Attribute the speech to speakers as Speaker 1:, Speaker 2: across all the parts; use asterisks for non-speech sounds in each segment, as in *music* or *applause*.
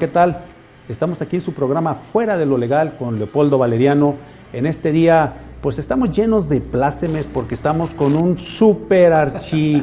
Speaker 1: ¿qué tal? Estamos aquí en su programa Fuera de lo Legal con Leopoldo Valeriano. En este día, pues estamos llenos de plácemes porque estamos con un super archi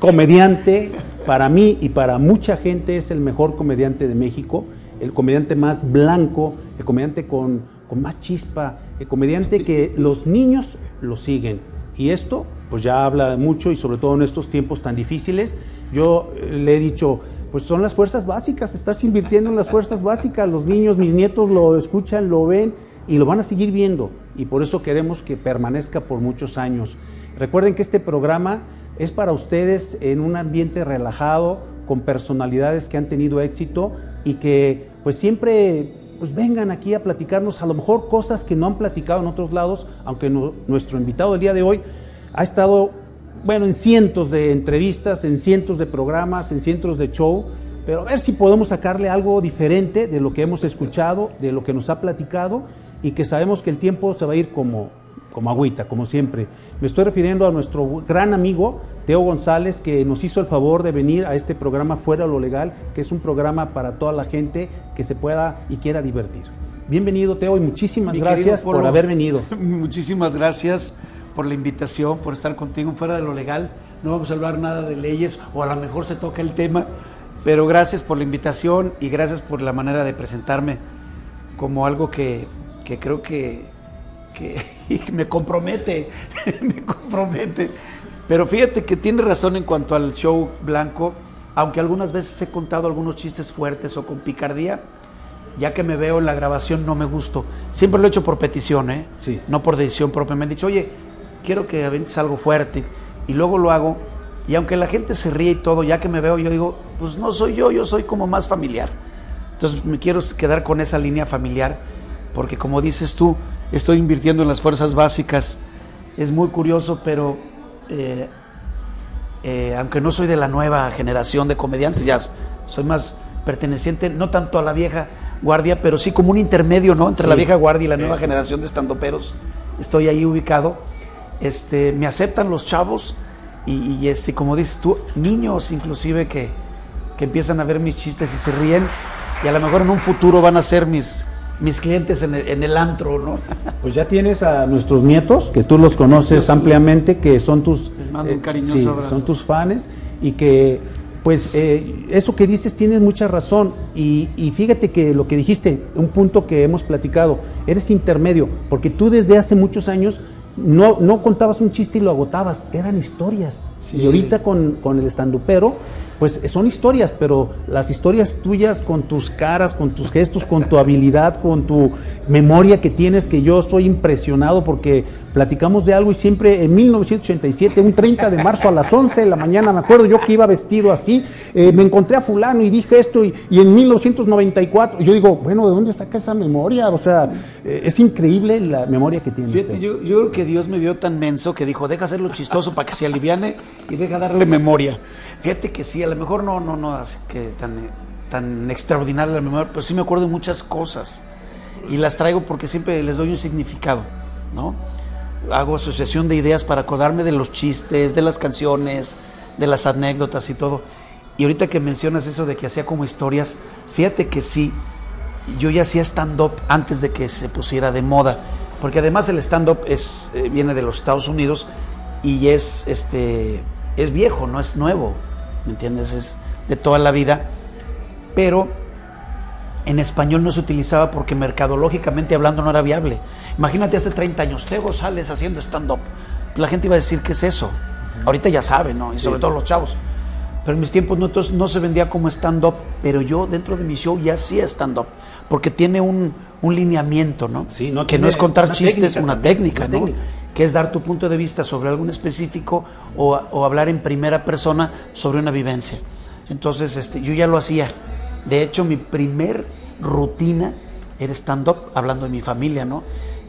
Speaker 1: comediante. Para mí y para mucha gente es el mejor comediante de México, el comediante más blanco, el comediante con, con más chispa, el comediante que los niños lo siguen. Y esto, pues ya habla mucho y sobre todo en estos tiempos tan difíciles. Yo eh, le he dicho, pues son las fuerzas básicas, estás invirtiendo en las fuerzas básicas, los niños, mis nietos lo escuchan, lo ven y lo van a seguir viendo y por eso queremos que permanezca por muchos años. Recuerden que este programa es para ustedes en un ambiente relajado, con personalidades que han tenido éxito y que pues siempre pues vengan aquí a platicarnos a lo mejor cosas que no han platicado en otros lados, aunque nuestro invitado del día de hoy ha estado bueno, en cientos de entrevistas, en cientos de programas, en cientos de show, pero a ver si podemos sacarle algo diferente de lo que hemos escuchado, de lo que nos ha platicado y que sabemos que el tiempo se va a ir como, como agüita, como siempre. Me estoy refiriendo a nuestro gran amigo Teo González, que nos hizo el favor de venir a este programa Fuera lo Legal, que es un programa para toda la gente que se pueda y quiera divertir. Bienvenido, Teo, y muchísimas gracias por haber venido. *laughs*
Speaker 2: Muchísimas gracias por la invitación, por estar contigo fuera de lo legal. No vamos a hablar nada de leyes o a lo mejor se toca el tema, pero gracias por la invitación y gracias por la manera de presentarme como algo que, que creo que, que *laughs* me compromete, *laughs* me compromete. Pero fíjate que tiene razón en cuanto al show blanco, aunque algunas veces he contado algunos chistes fuertes o con picardía, ya que me veo en la grabación no me gusto. Siempre lo he hecho por petición, ¿eh? Sí. No por decisión propia. Me han dicho, oye, quiero que aventes algo fuerte. Y luego lo hago. Y aunque la gente se ríe y todo, ya que me veo, yo digo, pues no soy yo, yo soy como más familiar. Entonces me quiero quedar con esa línea familiar, porque como dices tú, estoy invirtiendo en las fuerzas básicas. Es muy curioso, pero eh, eh, aunque no soy de la nueva generación de comediantes, ya soy más perteneciente, no tanto a la vieja guardia, pero sí como un intermedio, ¿no? Entre la vieja guardia y la nueva generación de estandoperos. Estoy ahí ubicado este, me aceptan los chavos y, este, como dices tú, niños inclusive que, que, empiezan a ver mis chistes y se ríen y a lo mejor en un futuro van a ser mis, mis clientes en el, antro, ¿no? *laughs*
Speaker 1: Pues ya tienes a nuestros nietos, que tú los conoces ampliamente, que son tus,
Speaker 2: eh,
Speaker 1: son tus fans y que pues eh, eso que dices tienes mucha razón y, y, fíjate que lo que dijiste, un punto que hemos platicado, eres intermedio, porque tú desde hace muchos años no, no contabas un chiste y lo agotabas, eran historias. Y ahorita con, con el estandupero, pues son historias, pero las historias tuyas con tus caras, con tus gestos, con tu habilidad, con tu memoria que tienes, que yo estoy impresionado porque platicamos de algo y siempre en 1987, un 30 de marzo a las 11 de la mañana, me acuerdo yo que iba vestido así, eh, me encontré a fulano y dije esto y, en 1994, yo digo, bueno, ¿de dónde saca esa memoria? O sea, eh, es increíble la memoria que tienes.
Speaker 2: Fíjate, yo, yo, creo que Dios me vio tan menso que dijo, deja hacerlo chistoso para que se aliviane y deja darle memoria. Fíjate que sí, a lo mejor no, no, no, así que tan, tan extraordinaria la memoria, pero sí me acuerdo de muchas cosas y las traigo porque siempre les doy un significado, ¿no? Hago asociación de ideas para acordarme de los chistes, de las canciones, de las anécdotas y todo. Y ahorita que mencionas eso de que hacía como historias, fíjate que sí, yo ya hacía stand-up antes de que se pusiera de moda, porque además el stand-up eh, viene de los Estados Unidos y es, este, es viejo, no es nuevo. ¿Me entiendes? Es de toda la vida, pero en español no se utilizaba porque mercadológicamente hablando no era viable. Imagínate hace 30 años, Tego sales haciendo stand-up. La gente iba a decir, ¿qué es eso? Ahorita ya saben, ¿no? Y sobre todo los chavos. Pero en mis tiempos no, no se vendía como stand-up, pero yo dentro de mi show ya hacía stand-up, porque tiene un, lineamiento, ¿no?
Speaker 1: Sí, no
Speaker 2: que no es contar chistes, una técnica, ¿no? Que es dar tu punto de vista sobre algo específico o, hablar en primera persona sobre una vivencia. Entonces, este, yo ya lo hacía. De hecho, mi primer rutina era stand-up, hablando de mi familia, ¿no?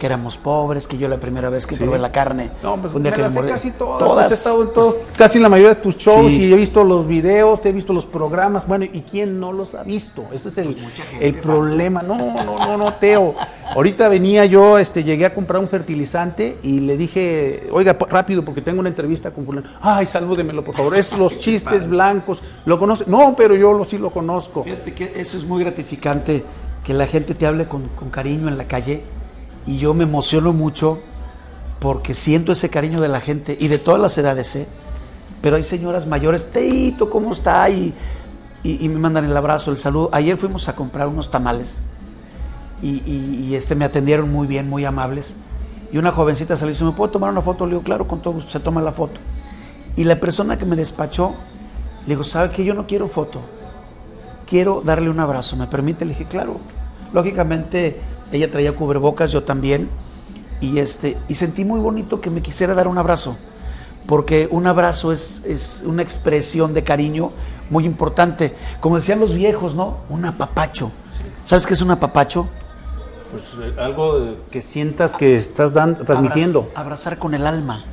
Speaker 2: Que éramos pobres, que yo la primera vez que probé la carne.
Speaker 1: No, pues un día que me casi todas. todas he estado en pues, casi la mayoría de tus shows y he visto los videos, te he visto los programas. Bueno, ¿y quién no los ha visto? Ese es el, pues el problema. No, no, no, no, Teo. Ahorita venía yo, este, llegué a comprar un fertilizante y le dije, oiga, rápido, porque tengo una entrevista con fulano. Ay, salúdemelo, por favor. Es *laughs* los chistes blancos. ¿Lo conoce? No, pero yo lo, sí lo conozco.
Speaker 2: Fíjate que eso es muy gratificante, que la gente te hable con, con cariño en la calle. Y yo me emociono mucho porque siento ese cariño de la gente y de todas las edades, ¿eh? Pero hay señoras mayores, Teito, ¿cómo está? Y, y, me mandan el abrazo, el saludo. Ayer fuimos a comprar unos tamales y, este, me atendieron muy bien, muy amables. Y una jovencita salió y dice, ¿me puedo tomar una foto? Le digo, claro, con todo gusto, se toma la foto. Y la persona que me despachó, le digo, ¿sabe que yo no quiero foto? Quiero darle un abrazo, ¿me permite? Le dije, claro. Lógicamente, ella traía cubrebocas, yo también. Y, este, y sentí muy bonito que me quisiera dar un abrazo, porque un abrazo es, es una expresión de cariño muy importante. Como decían los viejos, ¿no? Un apapacho. ¿Sabes qué es un apapacho?
Speaker 1: Pues eh, algo que sientas que estás dando, transmitiendo.
Speaker 2: abrazar con el alma.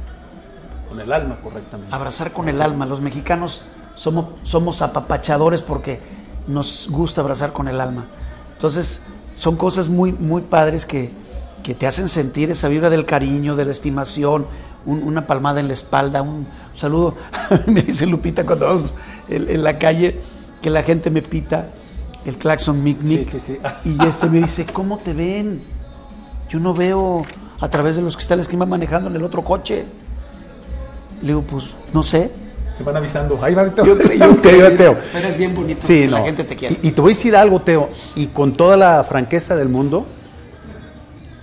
Speaker 1: Con el alma, correctamente.
Speaker 2: Abrazar con el alma. Los mexicanos somos, somos apapachadores porque nos gusta abrazar con el alma. Entonces, son cosas muy, muy padres que, que te hacen sentir esa vibra del cariño, de la estimación, una palmada en la espalda, un, saludo. *laughs* me dice Lupita cuando vamos en, la calle que la gente me pita el claxon mic mic. Sí, sí, sí. *laughs* Y este me dice, ¿cómo te ven? Yo no veo a través de los cristales que iban manejando en el otro coche. Le digo, pues no sé.
Speaker 1: Se van avisando. Ahí va Teo.
Speaker 2: Yo, creo, Teo. *laughs* Pero es bien bonito
Speaker 1: sí, la gente te quiere. Y, y, te voy a decir algo, Teo, y con toda la franqueza del mundo,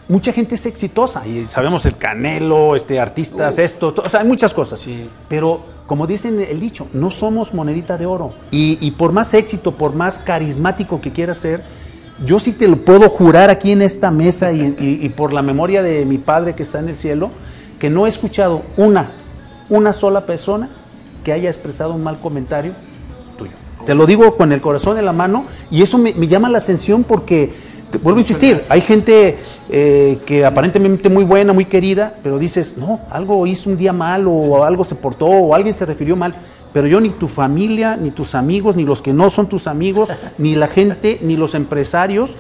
Speaker 1: mucha gente es exitosa y sabemos el Canelo, este, artistas, esto, o sea, hay muchas cosas.
Speaker 2: Sí.
Speaker 1: Pero como dicen el dicho, no somos monedita de oro. Y, por más éxito, por más carismático que quieras ser, yo sí te lo puedo jurar aquí en esta mesa y, y, por la memoria de mi padre que está en el cielo, que no he escuchado una, una sola persona que haya expresado un mal comentario tuyo. Te lo digo con el corazón en la mano y eso me, me llama la atención porque vuelvo a insistir, hay gente eh, que aparentemente muy buena, muy querida, pero dices, no, algo hizo un día mal o algo se portó o alguien se refirió mal. Pero yo ni tu familia, ni tus amigos, ni los que no son tus amigos, *laughs* ni la gente, ni los empresarios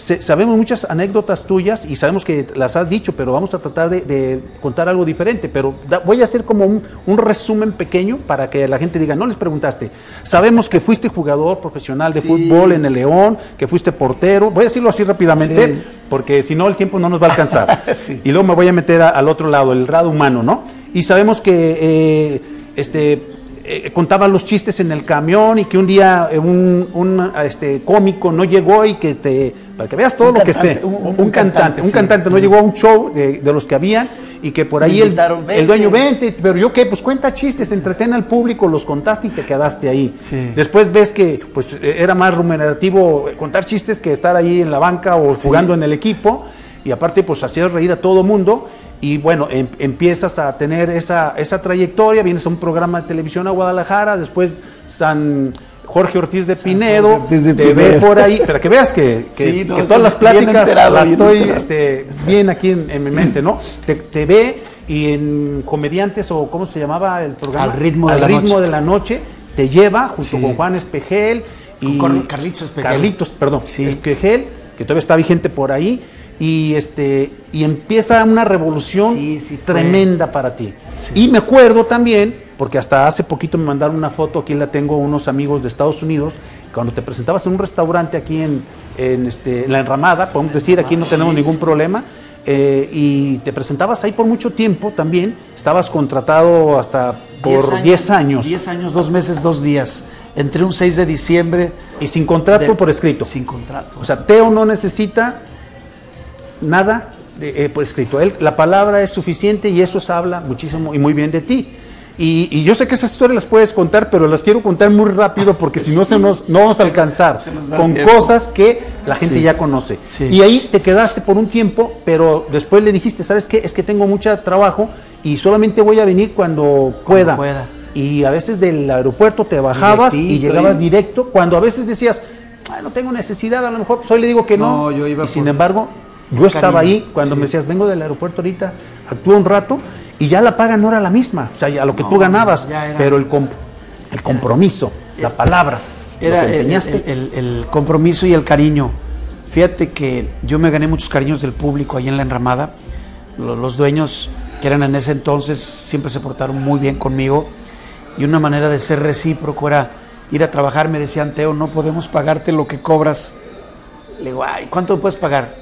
Speaker 1: sabemos muchas anécdotas tuyas y sabemos que las has dicho, pero vamos a tratar de, contar algo diferente. Pero voy a hacer como un, resumen pequeño para que la gente diga, no les preguntaste. Sabemos que fuiste jugador profesional de fútbol en el León, que fuiste portero. Voy a decirlo así rápidamente, porque si no el tiempo no nos va a alcanzar. *laughs* Y luego me voy a meter al otro lado, el lado humano, ¿no? Y sabemos que eh, este eh, contaba los chistes en el camión y que un día eh, un, este, cómico no llegó y que te, para que veas todo lo que sé, un, cantante, un cantante no llegó a un show de, los que habían y que por ahí el, el, dueño, vente, pero yo qué, pues cuenta chistes, entretén al público, los contaste y te quedaste ahí. Después ves que pues era más remunerativo contar chistes que estar ahí en la banca o jugando en el equipo y aparte pues hacías reír a todo mundo y bueno, em, empiezas a tener esa, esa trayectoria, vienes a un programa de televisión a Guadalajara, después San Jorge Ortiz de Pinedo, te ve por ahí, para que veas que, todas las pláticas las estoy este, bien aquí en, mi mente, ¿no? Te, ve y en Comediantes o ¿cómo se llamaba el programa?
Speaker 2: Al ritmo,
Speaker 1: de,
Speaker 2: la
Speaker 1: ritmo
Speaker 2: noche.
Speaker 1: de la noche, te lleva junto con Juan Espejel y
Speaker 2: con Carlitos Espejel.
Speaker 1: Carlitos, perdón, Espejel, que todavía está vigente por ahí y este y empieza una revolución tremenda para ti. Y me acuerdo también, porque hasta hace poquito me mandaron una foto, aquí la tengo unos amigos de Estados Unidos, cuando te presentabas en un restaurante aquí en, en, este, la enramada, podemos decir, aquí no tenemos ningún problema, eh, y te presentabas ahí por mucho tiempo también, estabas contratado hasta por 10 años.
Speaker 2: 10 años, 2 meses, 2 días. Entre un 6 de diciembre.
Speaker 1: Y sin contrato por escrito.
Speaker 2: Sin contrato.
Speaker 1: O sea, Teo no necesita nada de, eh, por escrito. Él, la palabra es suficiente y eso habla muchísimo y muy bien de ti. Y, yo sé que esas historias las puedes contar, pero las quiero contar muy rápido porque si no, se nos, no vamos a alcanzar con cosas que la gente ya conoce. Y ahí te quedaste por un tiempo, pero después le dijiste, ¿sabes qué? Es que tengo mucho trabajo y solamente voy a venir cuando pueda.
Speaker 2: pueda.
Speaker 1: Y a veces del aeropuerto te bajabas y llegabas directo, cuando a veces decías, no tengo necesidad, a lo mejor pues hoy le digo que no.
Speaker 2: yo iba
Speaker 1: y sin embargo, yo estaba ahí cuando me decías, vengo del aeropuerto ahorita, actúa un rato y ya la paga no era la misma, o sea, a lo que tú ganabas, pero el, el compromiso, la palabra,
Speaker 2: era el, el, compromiso y el cariño. Fíjate que yo me gané muchos cariños del público ahí en la enramada. Los dueños que eran en ese entonces siempre se portaron muy bien conmigo y una manera de ser recíproco era ir a trabajar. Me decían, Teo, no podemos pagarte lo que cobras. Le digo, ay, ¿cuánto puedes pagar?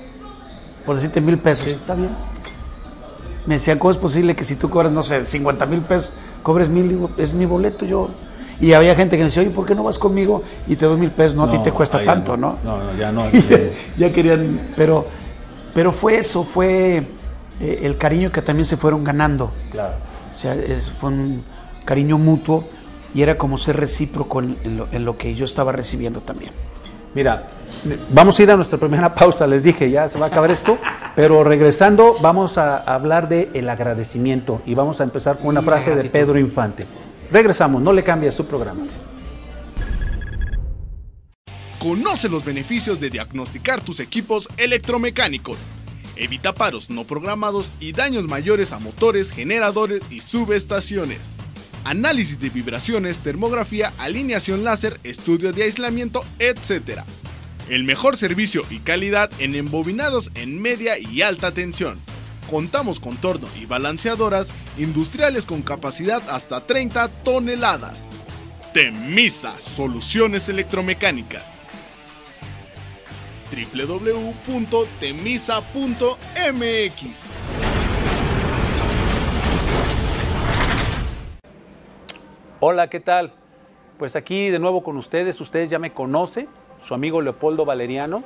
Speaker 2: Por decirte mil pesos. Está bien. Me decían, ¿cómo es posible que si tú cobras, no sé, 50 mil pesos, cobres mil? Es mi boleto, yo y había gente que me decía, oye, ¿por qué no vas conmigo y te doy mil pesos? No, a ti te cuesta tanto,
Speaker 1: no. ¿no? No, *laughs* ya no.
Speaker 2: ya querían, pero, pero fue eso, fue eh, el cariño que también se fueron ganando.
Speaker 1: Claro.
Speaker 2: O sea, fue un cariño mutuo y era como ser recíproco en, lo, que yo estaba recibiendo también.
Speaker 1: Mira, vamos a ir a nuestra primera *laughs* pausa, les dije, ya se va a acabar esto, pero regresando vamos a hablar de el agradecimiento y vamos a empezar con una frase de Pedro Infante. Regresamos, no le cambie su programa.
Speaker 3: Conoce los beneficios de diagnosticar tus equipos electromecánicos. Evita paros no programados y daños mayores a motores, generadores y subestaciones. Análisis de vibraciones, termografía, alineación láser, estudio de aislamiento, etc. El mejor servicio y calidad en embobinados en media y alta tensión contamos con torno y balanceadoras industriales con capacidad hasta 30 toneladas. Temisa Soluciones Electromecánicas www.temisa.mx
Speaker 1: Hola, ¿qué tal? Pues aquí de nuevo con ustedes, ustedes ya me conocen, su amigo Leopoldo Valeriano.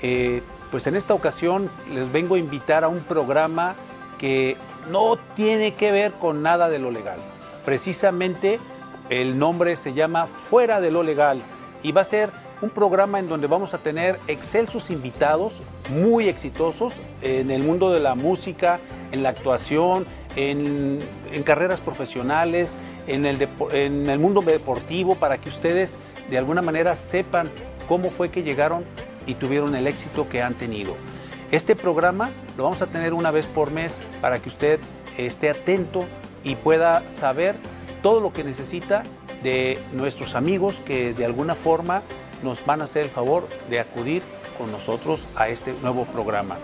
Speaker 1: Eh, pues en esta ocasión les vengo a invitar a un programa que no tiene que ver con nada de lo legal. Precisamente el nombre se llama Fuera de lo Legal y va a ser un programa en donde vamos a tener excelsos invitados muy exitosos en el mundo de la música, en la actuación, en, carreras profesionales, en el, mundo deportivo, para que ustedes de alguna manera sepan cómo fue que llegaron y tuvieron el éxito que han tenido. Este programa lo vamos a tener una vez por mes para que usted esté atento y pueda saber todo lo que necesita de nuestros amigos que de alguna forma nos van a hacer el favor de acudir con nosotros a este nuevo programa.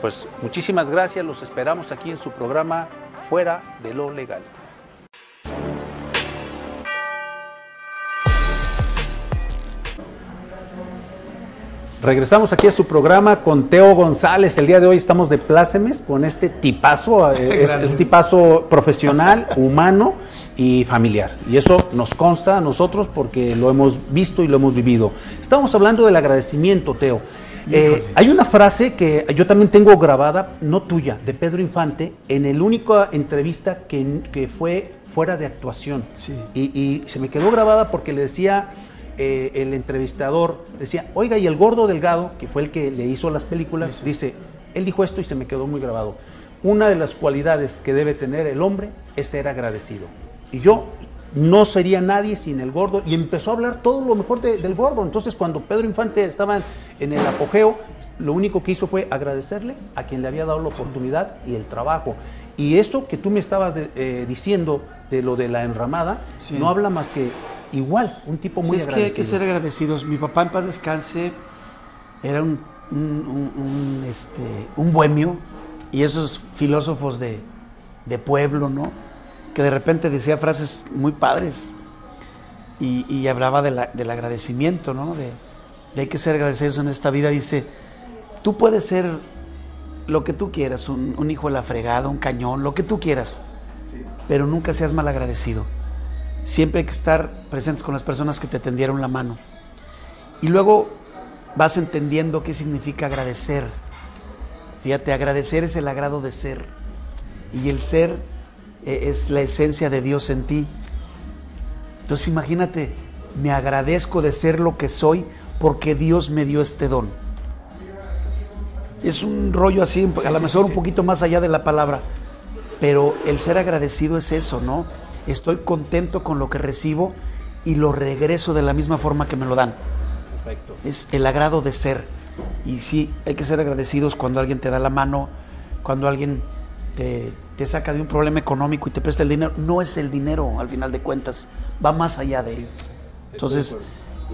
Speaker 1: Pues muchísimas gracias, los esperamos aquí en su programa Fuera de lo Legal. Regresamos aquí a su programa con Teo González. El día de hoy estamos de plácemes con este tipazo, eh, es, un tipazo profesional, *laughs* humano y familiar. Y eso nos consta a nosotros porque lo hemos visto y lo hemos vivido. Estamos hablando del agradecimiento, Teo. Eh, hay una frase que yo también tengo grabada, no tuya, de Pedro Infante, en el único entrevista que, fue fuera de actuación.
Speaker 2: Sí.
Speaker 1: Y, y se me quedó grabada porque le decía eh, el entrevistador decía, oiga, y el gordo delgado, que fue el que le hizo las películas, dice, él dijo esto y se me quedó muy grabado. Una de las cualidades que debe tener el hombre es ser agradecido. Y yo no sería nadie sin el gordo. Y empezó a hablar todo lo mejor del gordo. Entonces cuando Pedro Infante estaba en el apogeo, lo único que hizo fue agradecerle a quien le había dado la oportunidad y el trabajo. Y esto que tú me estabas eh, diciendo de lo de la enramada, no habla más que igual, un tipo muy
Speaker 2: es
Speaker 1: agradecido.
Speaker 2: Es que hay que ser agradecidos. Mi papá en paz descanse era un, un, este, un bohemio y esos filósofos de, pueblo, ¿no? Que de repente decía frases muy padres y, hablaba del agradecimiento, ¿no? De, de hay que ser agradecidos en esta vida. Dice, tú puedes ser lo que tú quieras, un, hijo de la fregada, un cañón, lo que tú quieras, pero nunca seas mal agradecido. Siempre hay que estar presentes con las personas que te tendieron la mano. Y luego vas entendiendo qué significa agradecer. Fíjate, agradecer es el agrado de ser. Y el ser es la esencia de Dios en ti. Entonces imagínate, me agradezco de ser lo que soy porque Dios me dio este don. Es un rollo así, a lo mejor un poquito más allá de la palabra, pero el ser agradecido es eso, ¿no? estoy contento con lo que recibo y lo regreso de la misma forma que me lo dan.
Speaker 1: Perfecto.
Speaker 2: Es el agrado de ser. Y sí, hay que ser agradecidos cuando alguien te da la mano, cuando alguien te, saca de un problema económico y te presta el dinero. No es el dinero, al final de cuentas, va más allá de él. Entonces,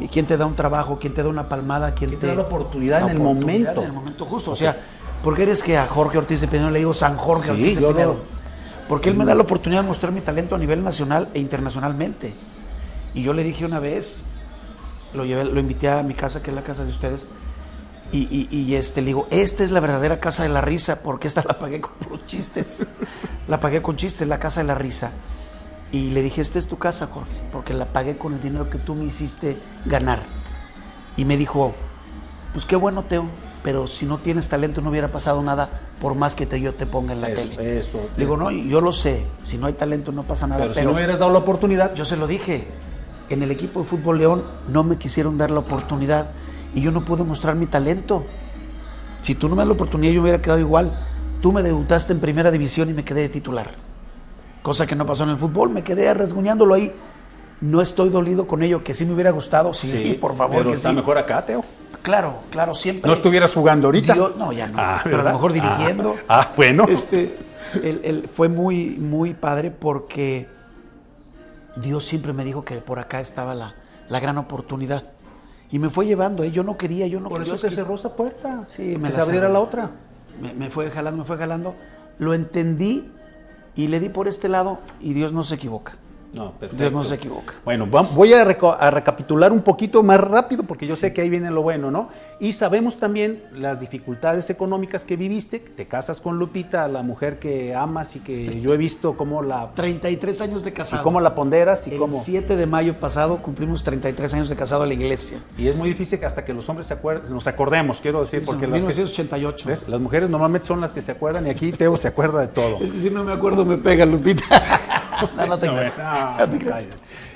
Speaker 2: ¿Y quién te da un trabajo? ¿Quién te da una palmada? ¿Quién,
Speaker 1: te da la oportunidad en el momento?
Speaker 2: En el momento justo. O sea, ¿por qué eres que a Jorge Ortiz de Pinedo le digo San Jorge
Speaker 1: Sí,
Speaker 2: Ortiz de Pinedo?
Speaker 1: lo-
Speaker 2: Porque él me da la oportunidad de mostrar mi talento a nivel nacional e internacionalmente. Y yo le dije una vez, lo, llevé, lo invité a mi casa, que es la casa de ustedes, y, y- y, este, le digo, esta es la verdadera casa de la risa, porque esta la pagué con chistes. la pagué con chistes, la casa de la risa. Y le dije, esta es tu casa, Jorge, porque la pagué con el dinero que tú me hiciste ganar. Y me dijo, pues qué bueno, Teo, pero si no tienes talento no hubiera pasado nada por más que te, yo te ponga en la
Speaker 1: Eso,
Speaker 2: tele.
Speaker 1: eso.
Speaker 2: Le digo, no, yo lo sé, si no hay talento no pasa nada,
Speaker 1: Pero,
Speaker 2: pero,
Speaker 1: si no hubieras dado la oportunidad,
Speaker 2: yo se lo dije, en el equipo de Fútbol León no me quisieron dar la oportunidad y yo no pude mostrar mi talento. Si tú no me das la oportunidad yo me hubiera quedado igual. Tú me debutaste en primera división y me quedé de titular. Cosa que no pasó en el fútbol, me quedé rasguñándolo ahí. No estoy dolido con ello, que sí me hubiera gustado, sí, por favor.
Speaker 1: Pero
Speaker 2: que
Speaker 1: está
Speaker 2: sí.
Speaker 1: mejor acá, Teo.
Speaker 2: Claro, claro, siempre.
Speaker 1: No estuvieras jugando ahorita.
Speaker 2: No, ya no.
Speaker 1: Ah,
Speaker 2: pero a lo mejor dirigiendo.
Speaker 1: Ah, *laughs* ah, bueno.
Speaker 2: Este, él, él fue muy, muy padre porque Dios siempre me dijo que por acá estaba la, la gran oportunidad. Y me fue llevando, ¿eh? yo no quería, yo no
Speaker 1: Por eso
Speaker 2: Dios
Speaker 1: te
Speaker 2: qui-
Speaker 1: cerró esa puerta.
Speaker 2: Sí, me
Speaker 1: que
Speaker 2: la
Speaker 1: se abriera la otra.
Speaker 2: Me, me fue jalando, me fue jalando. Lo entendí y le di por este lado y Dios no se equivoca.
Speaker 1: No, perfecto.
Speaker 2: Dios no se equivoca.
Speaker 1: Bueno, voy a, a recapitular un poquito más rápido porque yo sé que ahí viene lo bueno, ¿no? Y sabemos también las dificultades económicas que viviste. Te casas con Lupita, la mujer que amas y que yo he visto cómo la,
Speaker 2: 33 años de
Speaker 1: y
Speaker 2: casado.
Speaker 1: cómo la ponderas y
Speaker 2: El
Speaker 1: cómo...
Speaker 2: 7 de mayo pasado cumplimos 33 años de casado a la iglesia.
Speaker 1: Y es muy difícil que hasta que los hombres se acuerden, nos acordemos, quiero decir, porque
Speaker 2: en
Speaker 1: las, que-
Speaker 2: 1988.
Speaker 1: ¿ves? las mujeres normalmente son las que se acuerdan y aquí Teo se acuerda de todo. *laughs*
Speaker 2: Es que si no me acuerdo me pega Lupita. *laughs* *laughs* no, no te
Speaker 1: No,
Speaker 2: creas.
Speaker 1: no,
Speaker 2: No te creas.
Speaker 1: vaya.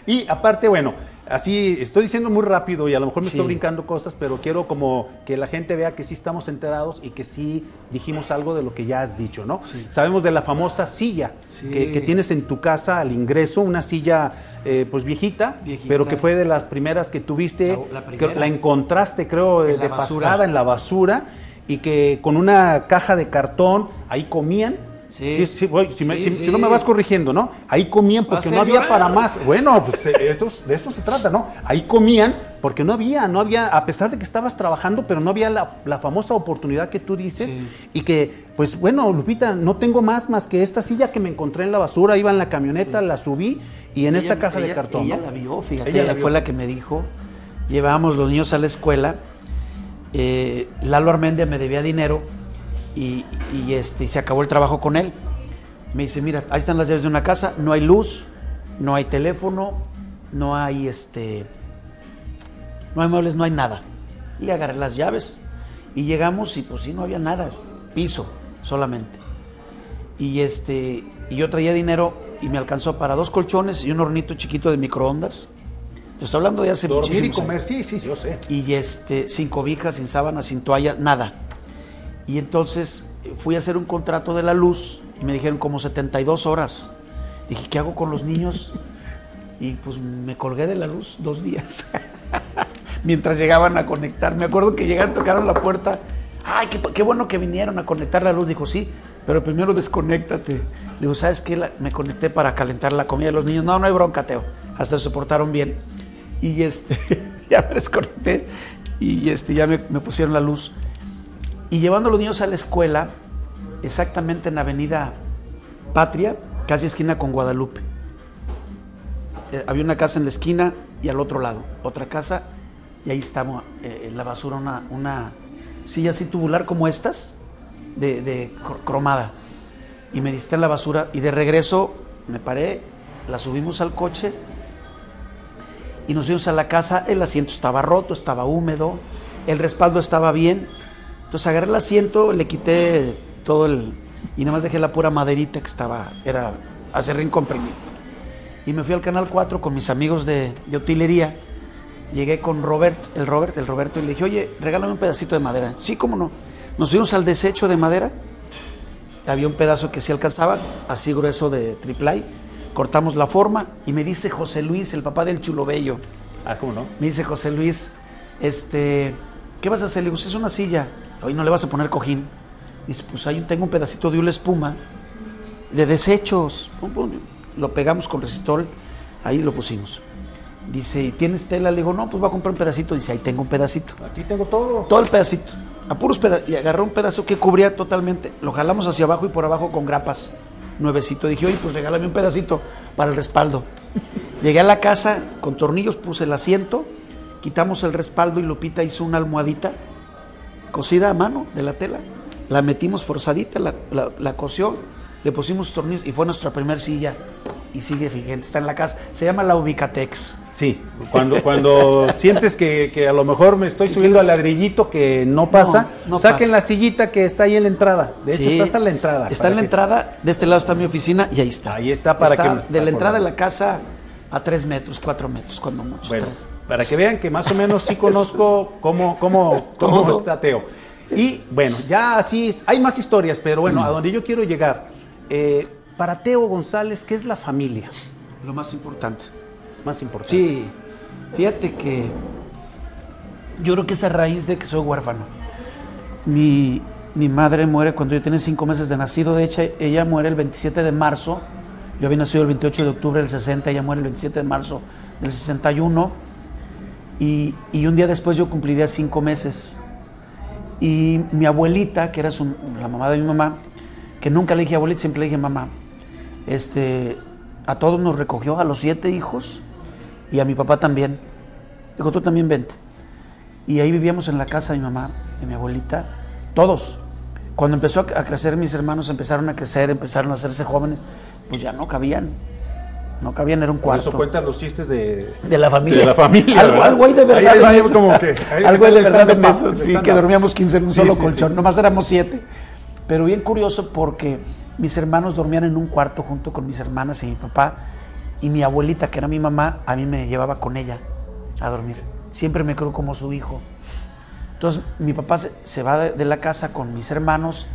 Speaker 1: Y aparte, bueno, así estoy diciendo muy rápido y a lo mejor me
Speaker 2: Sí.
Speaker 1: estoy brincando cosas, pero quiero como que la gente vea que sí estamos enterados y que sí dijimos algo de lo que ya has dicho, ¿no?
Speaker 2: Sí.
Speaker 1: Sabemos de la famosa silla
Speaker 2: Sí.
Speaker 1: que, que tienes en tu casa al ingreso, una silla eh, pues viejita,
Speaker 2: Viejita.
Speaker 1: pero que fue de las primeras que tuviste,
Speaker 2: La- la
Speaker 1: que la encontraste creo
Speaker 2: En
Speaker 1: de
Speaker 2: la basura.
Speaker 1: pasada en la basura y que con una caja de cartón ahí comían.
Speaker 2: Sí.
Speaker 1: sí, voy, si, me-
Speaker 2: Sí,
Speaker 1: si-
Speaker 2: sí.
Speaker 1: si no me vas corrigiendo, ¿no? Ahí comían porque no había
Speaker 2: llorar.
Speaker 1: para más. Bueno, pues de esto se trata, ¿no? Ahí comían porque no había, no había, a pesar de que estabas trabajando, pero no había la, la famosa oportunidad que tú dices
Speaker 2: Sí.
Speaker 1: y que, pues bueno, Lupita, no tengo más más que esta silla que me encontré en la basura, iba en la camioneta, la subí y en esta
Speaker 2: Ella-
Speaker 1: caja de cartón.
Speaker 2: Ella
Speaker 1: ¿no?
Speaker 2: la vio, fíjate.
Speaker 1: Ella
Speaker 2: Ella,
Speaker 1: la
Speaker 2: fue
Speaker 1: vio.
Speaker 2: la que me dijo. Llevábamos los niños a la escuela. eh, Lalo Armendia me debía dinero y, y, este, y se acabó el trabajo con él. Me dice, mira, ahí están las llaves de una casa, no hay luz, no hay teléfono, no hay este, no hay muebles, no hay nada. Y agarré las llaves y llegamos y pues sí, no había nada, piso solamente. Y este, y yo traía dinero y me alcanzó para dos colchones y un hornito chiquito de microondas. Te estoy hablando de hace
Speaker 1: Dormir y comer,
Speaker 2: años.
Speaker 1: sí, sí, yo sé.
Speaker 2: Y este, sin cobijas, sin sábanas, sin toalla, nada. Y entonces eh, fui a hacer un contrato de la luz y me dijeron como 72 horas. Dije, ¿qué hago con los niños? Y pues me colgué de la luz dos días. *laughs* Mientras llegaban a conectar. Me acuerdo que llegaron, tocaron la puerta. Ay, qué, qué bueno que vinieron a conectar la luz. Dijo, sí, pero primero desconéctate. Le digo, ¿sabes qué? Me conecté para calentar la comida de los niños. No, no hay bronca, Teo. Hasta se portaron bien. Y este, *laughs* ya me desconecté y este, ya me pusieron la luz. Y llevando a los niños a la escuela, exactamente en Avenida Patria, casi esquina con Guadalupe. Eh, había una casa en la esquina y al otro lado, otra casa, y ahí estaba eh, en la basura una, silla así tubular como estas, de, de cr- cromada. Y me diste en la basura y de regreso me paré, la subimos al coche y nos fuimos a la casa, el asiento estaba roto, estaba húmedo, el respaldo estaba bien. Entonces agarré el asiento, le quité todo el... y nada más dejé la pura maderita que estaba, era acerrín comprimido. Y me fui al Canal 4 con mis amigos de, de utilería. Llegué con Robert, el Robert, el Roberto, y le dije, oye, regálame un pedacito de madera. Sí, cómo no. Nos fuimos al desecho de madera. Había un pedazo que sí alcanzaba, así grueso de triplay. Cortamos la forma y me dice José Luis, el papá del chulo bello.
Speaker 1: Ah, ¿cómo no?
Speaker 2: Me dice José Luis, este, ¿qué vas a hacer? Le digo, "Pues es una silla. Hoy no le vas a poner cojín. Dice, pues ahí tengo un pedacito de una espuma de desechos. Lo pegamos con resistol, ahí lo pusimos. Dice, ¿y tienes tela? Le digo, no, pues voy a comprar un pedacito. Dice, ahí tengo un pedacito.
Speaker 1: Aquí tengo todo.
Speaker 2: Todo el pedacito. A puros pedazos. Y agarró un pedazo que cubría totalmente. Lo jalamos hacia abajo y por abajo con grapas. Nuevecito. Dije, oye, pues regálame un pedacito para el respaldo. Llegué a la casa con tornillos, puse el asiento, quitamos el respaldo y Lupita hizo una almohadita cosida a mano de la tela. La metimos forzadita, la, la, la cosió, le pusimos tornillos y fue nuestra primer silla. Y sigue vigente, está en la casa. Se llama la Ubicatex.
Speaker 1: Sí, cuando, cuando *laughs* sientes que, que a lo mejor me estoy subiendo al ladrillito que no pasa,
Speaker 2: No, no
Speaker 1: saquen
Speaker 2: pasa.
Speaker 1: la sillita que está ahí en la entrada. De hecho,
Speaker 2: Sí.
Speaker 1: está hasta la entrada.
Speaker 2: Está en la
Speaker 1: que-
Speaker 2: entrada, de este lado está mi oficina y ahí está.
Speaker 1: Ahí está para que-
Speaker 2: de la entrada de la casa a tres metros, cuatro metros, cuando mucho.
Speaker 1: Bueno,
Speaker 2: tres.
Speaker 1: Para que vean que más o menos sí *laughs* conozco cómo, cómo, cómo está Teo. Y bueno, ya así, es- hay más historias, pero bueno, a donde yo quiero llegar. eh, para Teo González, ¿qué es la familia?
Speaker 2: Lo más importante.
Speaker 1: Más importante.
Speaker 2: Sí, fíjate que yo creo que es a raíz de que soy huérfano. Mi, mi madre muere cuando yo tenía cinco meses de nacido. De hecho, ella muere el 27 de marzo. Yo había nacido el 28 de octubre del 60, ella muere el 27 de marzo del 61. Y, un día después yo cumpliría cinco meses. Y mi abuelita, que era la mamá de mi mamá, que nunca le dije abuelita, siempre le dije mamá, este, a todos nos recogió, a los siete hijos, y a mi papá también. Dijo, tú también vente. Y ahí vivíamos en la casa de mi mamá, de mi abuelita, todos. Cuando empezó a crecer mis hermanos, empezaron a crecer, empezaron a hacerse jóvenes, pues ya no cabían. No cabían, era un
Speaker 1: Por
Speaker 2: cuarto.
Speaker 1: eso cuentan los chistes de,
Speaker 2: De la familia.
Speaker 1: De la familia,
Speaker 2: Algo, algo hay de verdad.
Speaker 1: Ahí- ahí como que- *laughs*
Speaker 2: algo hay de verdad
Speaker 1: de
Speaker 2: en
Speaker 1: paso,
Speaker 2: eso. Sí, que dormíamos 15 en un
Speaker 1: Sí,
Speaker 2: solo
Speaker 1: sí,
Speaker 2: colchón.
Speaker 1: sí.
Speaker 2: Nomás éramos 7. Pero bien curioso porque mis hermanos dormían en un cuarto junto con mis hermanas y mi papá. Y mi abuelita, que era mi mamá, a mí me llevaba con ella a dormir. Siempre me creo como su hijo. Entonces mi papá se, se va de, de la casa con mis hermanos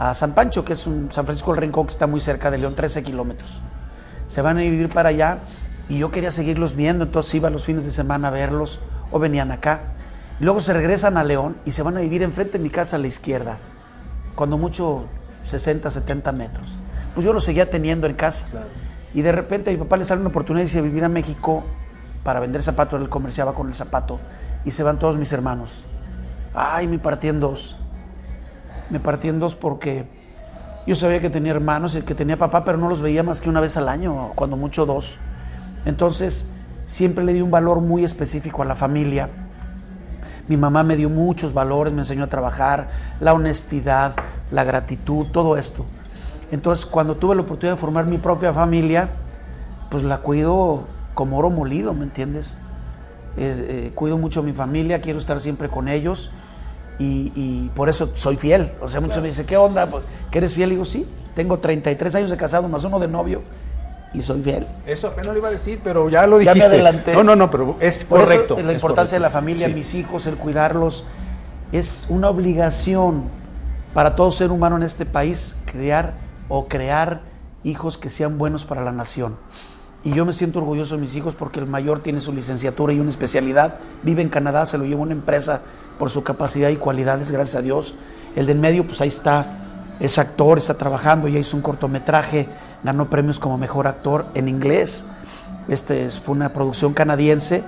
Speaker 2: a San Pancho, que es un San Francisco del Rincón que está muy cerca de León, 13 kilómetros. Se van a vivir para allá y yo quería seguirlos viendo, entonces iba los fines de semana a verlos o venían acá. Y luego se regresan a León y se van a vivir enfrente de mi casa a la izquierda, cuando mucho 60, 70 metros. Pues yo los seguía teniendo en casa. Y de repente a mi papá le sale una oportunidad irse a vivir a México para vender zapatos, él comerciaba con el zapato y se van todos mis hermanos. Ay, me partí en dos. Me partí en dos porque yo sabía que tenía hermanos y que tenía papá, pero no los veía más que una vez al año, cuando mucho dos. Entonces, siempre le di un valor muy específico a la familia. Mi mamá me dio muchos valores, me enseñó a trabajar, la honestidad, la gratitud, todo esto. Entonces, cuando tuve la oportunidad de formar mi propia familia, pues la cuido como oro molido, ¿me entiendes? Eh, cuido mucho a mi familia, quiero estar siempre con ellos y, y por eso soy fiel. O sea, muchos me dicen, ¿qué onda? Pues, ¿Que eres fiel? Y digo, sí, tengo 33 años de casado más uno de novio y soy fiel.
Speaker 1: Eso apenas lo iba a decir, pero ya lo
Speaker 2: Ya
Speaker 1: dijiste.
Speaker 2: me adelanté.
Speaker 1: No, no, no, pero es
Speaker 2: Por eso,
Speaker 1: correcto.
Speaker 2: la
Speaker 1: es
Speaker 2: importancia de la
Speaker 1: correcto.
Speaker 2: familia,
Speaker 1: Sí.
Speaker 2: mis hijos, el cuidarlos, es una obligación para todo ser humano en este país crear o crear hijos que sean buenos para la nación. Y yo me siento orgulloso de mis hijos porque el mayor tiene su licenciatura y una especialidad, vive en Canadá, se lo llevó una empresa por su capacidad y cualidades, gracias a Dios. El del medio, pues ahí está, es actor, está trabajando, ya hizo un cortometraje, ganó premios como mejor actor en inglés. Este es- fue una producción canadiense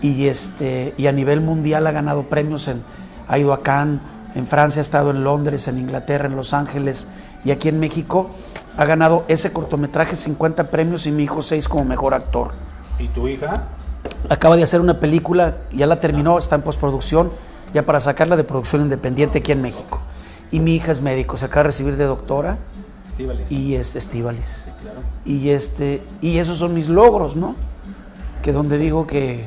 Speaker 2: y, este, y a nivel mundial ha ganado premios, en, ha ido a Cannes, en Francia, ha estado en Londres, en Inglaterra, en Los Ángeles y aquí en México. Ha ganado ese cortometraje 50 premios y mi hijo 6 como mejor actor.
Speaker 1: ¿Y tu hija?
Speaker 2: Acaba de hacer una película, ya la terminó, está en postproducción, ya para sacarla de producción independiente aquí en México. Y mi hija es médico, se acaba de recibir de doctora y es Estíbalis.
Speaker 1: claro.
Speaker 2: Y, este, y esos son mis logros, ¿no? Que donde digo que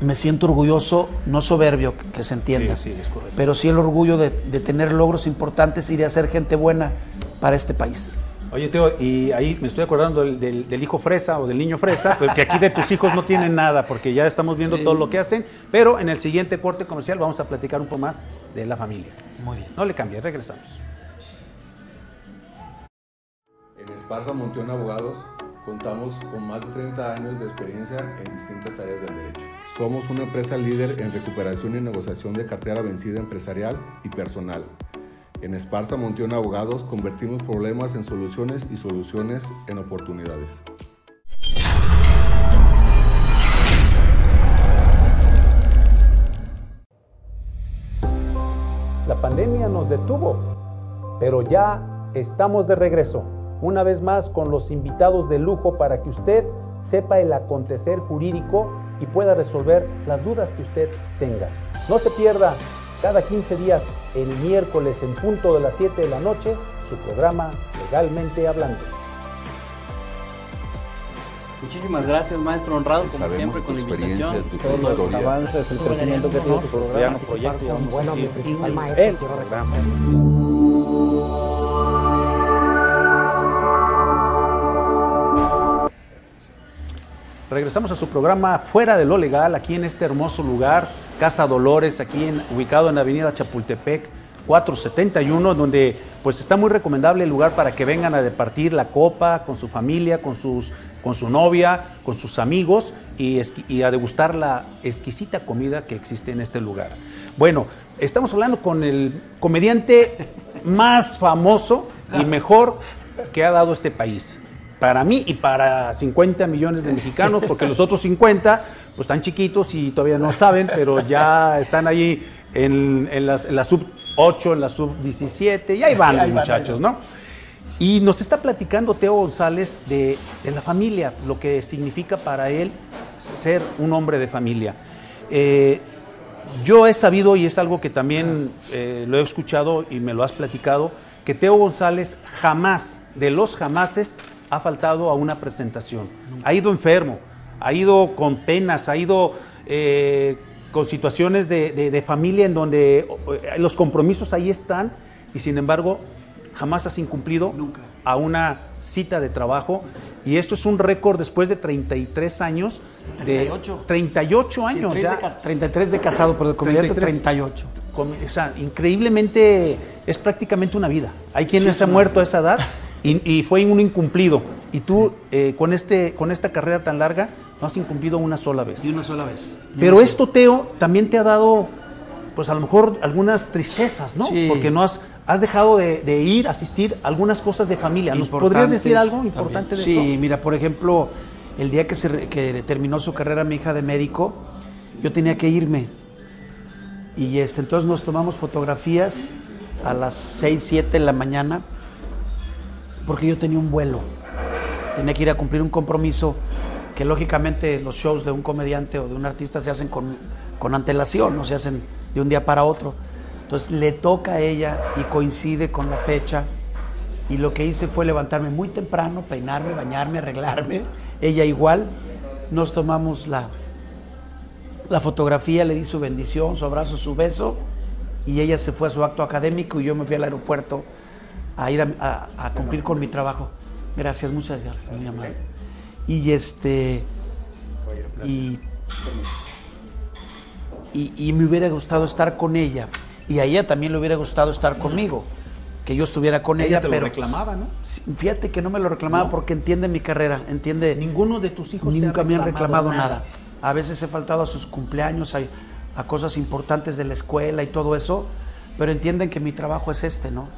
Speaker 2: me siento orgulloso, no soberbio, que, que se entienda,
Speaker 1: Sí, sí, es
Speaker 2: pero sí el orgullo de, de tener logros importantes y de hacer gente buena para este país.
Speaker 1: Oye, Teo, y ahí me estoy acordando del, del- del hijo fresa o del niño fresa, porque aquí de tus hijos no tienen nada, porque ya estamos viendo todo lo que hacen, pero en el siguiente corte comercial vamos a platicar un poco más de la familia.
Speaker 2: Muy bien.
Speaker 1: No le cambie, regresamos.
Speaker 4: En Esparza Monteón Abogados contamos con más de 30 años de experiencia en distintas áreas del derecho. Somos una empresa líder en recuperación y negociación de cartera vencida empresarial y personal. En Esparta Montión Abogados convertimos problemas en soluciones y soluciones en oportunidades.
Speaker 1: La pandemia nos detuvo, pero ya estamos de regreso, una vez más con los invitados de lujo para que usted sepa el acontecer jurídico y pueda resolver las dudas que usted tenga. No se pierda cada 15 días el miércoles en punto de las 7 de la noche, su programa Legalmente Hablando.
Speaker 5: Muchísimas gracias, maestro honrado, como
Speaker 4: Sabemos
Speaker 5: siempre,
Speaker 4: tu
Speaker 5: con la
Speaker 4: experiencia,
Speaker 5: invitación. Todos los avances, el crecimiento que tiene tu programa, proyecto. a
Speaker 6: Bueno, mi principal maestro,
Speaker 5: el
Speaker 6: quiero
Speaker 5: programa.
Speaker 1: Regresamos a su programa Fuera de lo Legal, aquí en este hermoso lugar, Casa Dolores, aquí ubicado en la avenida Chapultepec 471, donde pues está muy recomendable el lugar para que vengan a departir la copa con su familia, con, sus, con su novia, con sus amigos y, y a degustar la exquisita comida que existe en este lugar. Bueno, estamos hablando con el comediante más famoso y mejor que ha dado este país para mí y para 50 millones de mexicanos, porque los otros 50 pues están chiquitos y todavía no saben, pero ya están ahí en, las- la sub 8, en la sub 17, y ahí van los muchachos, ¿no? Y nos está platicando Teo González de, de la familia, lo que significa para él ser un hombre de familia. Eh, yo he sabido, y es algo que también eh, lo he escuchado y me lo has platicado, que Teo González jamás, de los jamases, ha faltado a una presentación. Ha ido enfermo, ha ido con penas, ha ido eh, con situaciones de, de- de familia en donde eh, los compromisos ahí están y sin embargo jamás has incumplido
Speaker 2: Nunca.
Speaker 1: a una cita de trabajo y esto es un récord después de 33 años. De
Speaker 2: 38.
Speaker 1: 38
Speaker 2: Sí,
Speaker 1: años
Speaker 2: 3
Speaker 1: ya.
Speaker 2: de cas- 33 de casado, pero de comediante
Speaker 1: 33.
Speaker 2: 38.
Speaker 1: Com- O sea, increíblemente es prácticamente una vida. Hay quienes
Speaker 2: Sí,
Speaker 1: se han
Speaker 2: sí.
Speaker 1: muerto a esa edad *laughs* y, y fue un incumplido. Y tú, eh, con, este, con esta carrera tan larga, no has incumplido una sola vez.
Speaker 2: Y una sola vez.
Speaker 1: Pero esto, Teo, también te ha dado, pues a lo mejor algunas tristezas, ¿no?
Speaker 2: Sí.
Speaker 1: Porque no has, has dejado de, de ir, asistir a algunas cosas de familia. ¿Nos podrías decir algo
Speaker 2: también.
Speaker 1: importante de
Speaker 2: sí,
Speaker 1: esto?
Speaker 2: mira, por ejemplo, el día que, se que terminó su carrera mi hija de médico, yo tenía que irme. Y este, entonces nos tomamos fotografías a las 6, 7 de la mañana, porque yo tenía un vuelo. Tenía que ir a cumplir un compromiso que lógicamente los shows de un comediante o de un artista se hacen con, con antelación, no se hacen de un día para otro. Entonces le toca a ella y coincide con la fecha. Y lo que hice fue levantarme muy temprano, peinarme, bañarme, arreglarme. Ella igual. Nos tomamos la, la fotografía, le di su bendición, su abrazo, su beso. Y ella se fue a su acto académico y yo me fui al aeropuerto a ir a, a- a cumplir con mi trabajo. Gracias, muchas gracias, muy amable. Y este. Y, y, y me hubiera gustado estar con ella. Y a ella también le hubiera gustado estar conmigo. Que yo estuviera con ella,
Speaker 1: Ella te lo
Speaker 2: pero.
Speaker 1: reclamaba, ¿no?
Speaker 2: Fíjate que no me lo reclamaba
Speaker 1: ¿No?
Speaker 2: porque entiende mi carrera, entiende.
Speaker 1: Ninguno de tus hijos te ha
Speaker 2: Nunca me han
Speaker 1: reclamado
Speaker 2: reclamado
Speaker 1: nada.
Speaker 2: nada. A veces he faltado a sus cumpleaños, a, a cosas importantes de la escuela y todo eso, pero entienden que mi trabajo es este, ¿no?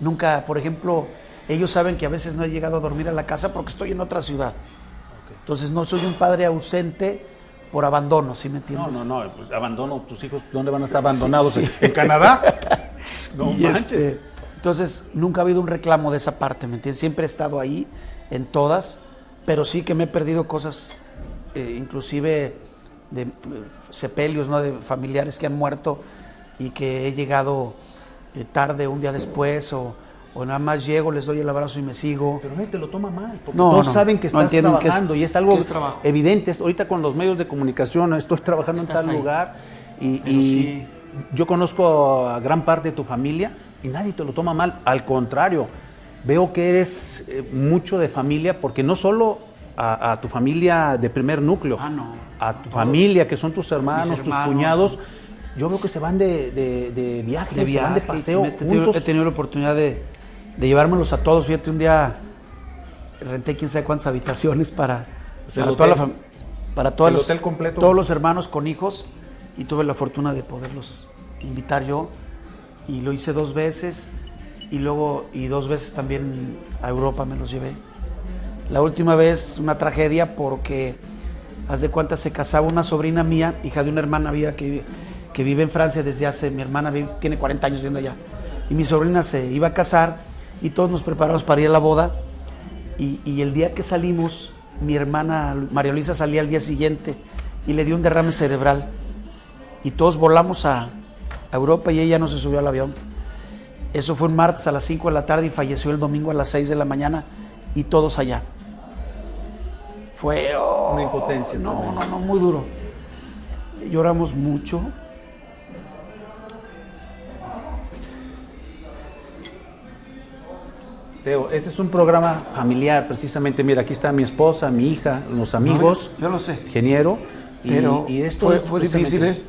Speaker 2: Nunca, por ejemplo, ellos saben que a veces no he llegado a dormir a la casa porque estoy en otra ciudad. Entonces no soy un padre ausente por abandono, ¿sí me
Speaker 1: No,
Speaker 2: entiendes?
Speaker 1: no, no, pues, abandono tus hijos, ¿dónde van a estar abandonados?
Speaker 2: sí.
Speaker 1: ¿En Canadá? *laughs* no
Speaker 2: Y
Speaker 1: manches.
Speaker 2: este, entonces, nunca ha habido un reclamo de esa parte, ¿me entiendes? Siempre he estado ahí, en todas, pero sí que me he perdido cosas, eh, inclusive de eh, sepelios, ¿no? De familiares que han muerto y que he llegado eh, tarde, un día después, o, o nada más llego, les doy el abrazo y me sigo.
Speaker 1: Pero nadie te lo toma mal, porque
Speaker 2: No,
Speaker 1: saben que
Speaker 2: no
Speaker 1: estás
Speaker 2: entienden que es-
Speaker 1: trabajando y es algo
Speaker 2: es
Speaker 1: evidente. Ahorita con los medios de comunicación estoy trabajando en tal
Speaker 2: ahí.
Speaker 1: lugar y,
Speaker 2: Pero
Speaker 1: y
Speaker 2: sí.
Speaker 1: yo conozco a gran parte de tu familia y nadie te lo toma mal. Al contrario, veo que eres eh, mucho de familia porque no solo a, a tu familia de primer núcleo,
Speaker 2: Ah,
Speaker 1: a tu
Speaker 2: Todos.
Speaker 1: familia que son tus hermanos, tus cuñados. Yo veo que se van de, de, de viaje,
Speaker 2: de
Speaker 1: se van de
Speaker 2: viaje,
Speaker 1: paseo
Speaker 2: he tenido,
Speaker 1: juntos.
Speaker 2: he tenido la oportunidad de, de llevármelos a todos. Fíjate, un día renté quién sabe cuántas habitaciones para,
Speaker 1: Pues
Speaker 2: para toda la
Speaker 1: hotel.
Speaker 2: fam- para todos los,
Speaker 1: hotel completo.
Speaker 2: todos los hermanos con hijos y tuve la fortuna de poderlos invitar yo y lo hice dos veces y luego y dos veces también a Europa me los llevé. La última vez una tragedia porque haz de cuenta se casaba una sobrina mía, hija de una hermana mía que, que vive en Francia desde hace, mi hermana tiene 40 años viviendo allá. Y mi sobrina se iba a casar y todos nos preparamos para ir a la boda. Y, y el día que salimos, mi hermana María Luisa salía al día siguiente y le dio un derrame cerebral. Y todos volamos a, a Europa y ella no se subió al avión. Eso fue un martes a las 5 de la tarde y falleció el domingo a las 6 de la mañana y todos allá. Fue oh,
Speaker 1: Una impotencia
Speaker 2: No, no, no, muy duro. Lloramos mucho.
Speaker 1: Teo, este es un programa familiar, precisamente. Mira, aquí está mi esposa, mi hija, los amigos,
Speaker 2: yo lo sé.
Speaker 1: ingeniero. y-
Speaker 2: Pero
Speaker 1: y, esto
Speaker 2: fue, fue difícil, ¿eh?